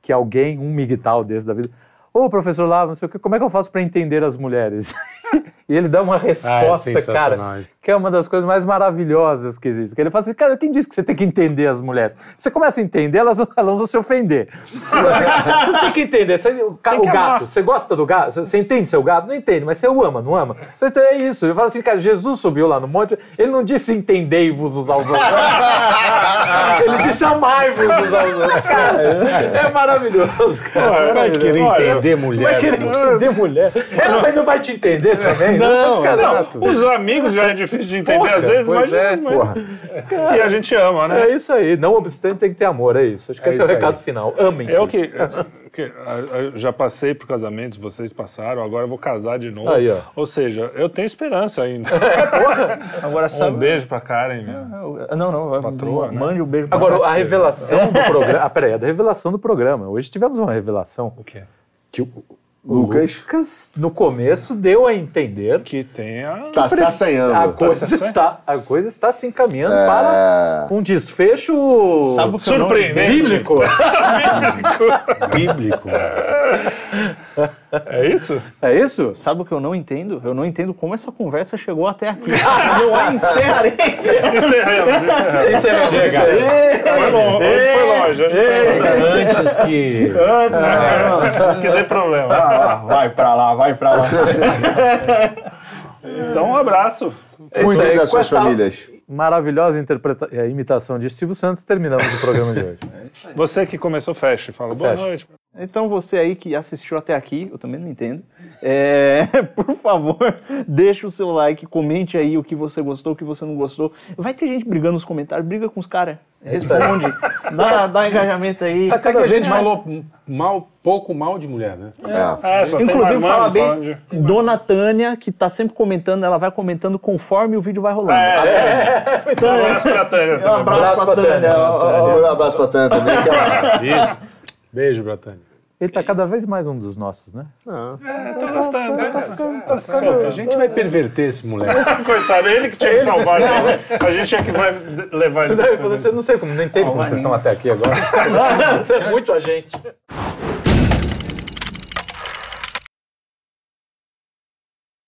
Que alguém, um migtal desse da vida, ô professor Olavo, não sei o que, como é que eu faço pra entender as mulheres? (laughs) (laughs) e ele dá uma resposta, Ah, sensacional cara, que é uma das coisas mais maravilhosas que existe. Que ele fala assim, cara, quem disse que você tem que entender as mulheres? Você começa a entender, elas, vão- elas vão se ofender. você tem que entender. Você, o, Tem que o gato, você gosta do gato? Você, você entende seu gato? Não entende, mas você o ama, não ama? Então é isso. Ele fala assim, cara, Jesus subiu lá no monte, ele não disse entendei-vos uns aos outros. (laughs) ele disse amai-vos uns aos outros. Cara, é maravilhoso, cara. Vai querer entender mulher. Vai querer entender mulher. Ela não vai te entender também? Não, Cara, exato. Os amigos já é difícil de entender Porra, às vezes, pois mas, é, mas- Porra. e a gente ama, né? É isso aí. Não obstante, tem que ter amor, é isso. Acho que É esse é o isso aí. recado final. Amem-se. Eu que, que a- já passei por casamentos, vocês passaram, agora eu vou casar de novo. Aí. Ou seja, eu tenho esperança ainda. Agora (laughs) Um sabe. beijo pra Karen. meu. Não, não, Patroa, né? mande o um beijo pra Agora, a revelação do programa. Ah, peraí, a revelação do programa. Hoje tivemos uma revelação O quê? que o, o Lucas Lucas, no começo, deu a entender Que tem a. tá se assanhando. a coisa, certo. está, a coisa está se encaminhando É. para um desfecho Sabe o que eu não Surpreendente. bíblico. Bíblico. É isso? É isso? Sabe o que eu não entendo? Eu não entendo como essa conversa chegou até aqui. (laughs) não a encerrarei. Encerramos, encerramos. É mesmo. Foi longe, hoje foi longe. Hoje foi longe. Antes que. Antes que dê problema. Ah, vai pra lá, vai pra lá. Então, um abraço. Cuidem aí, das com suas famílias. Maravilhosa interpreta- imitação de Silvio Santos, terminamos o programa de hoje. Você que começou, fecha. Fala boa Fecha. noite. Então você aí que assistiu até aqui, eu também não entendo, é, (laughs) por favor, deixa o seu like, comente aí o que você gostou, o que você não gostou. Vai ter gente brigando nos comentários, briga com os caras. Responde. dá, dá um engajamento aí. Até que a gente falou mal, pouco mal de mulher, né? É. É, Inclusive, fala bem, de- Dona Tânia, que tá sempre comentando, ela vai comentando conforme o vídeo vai rolando. Um abraço pra Tânia Um abraço pra Tânia. ó, ó, ó. Manda um abraço pra Tânia também. Isso. Beijo, Bratânia. Ele tá cada vez mais um dos nossos, né? É, tô gostando, tô gostando. Tá solto. A gente vai perverter esse moleque. (laughs) Coitado, é ele que tinha que salvar. né? A gente é que vai levar ele. Eu falei, "Você não sei como, não entendo como vocês estão até aqui agora. (laughs) Você é muito a gente.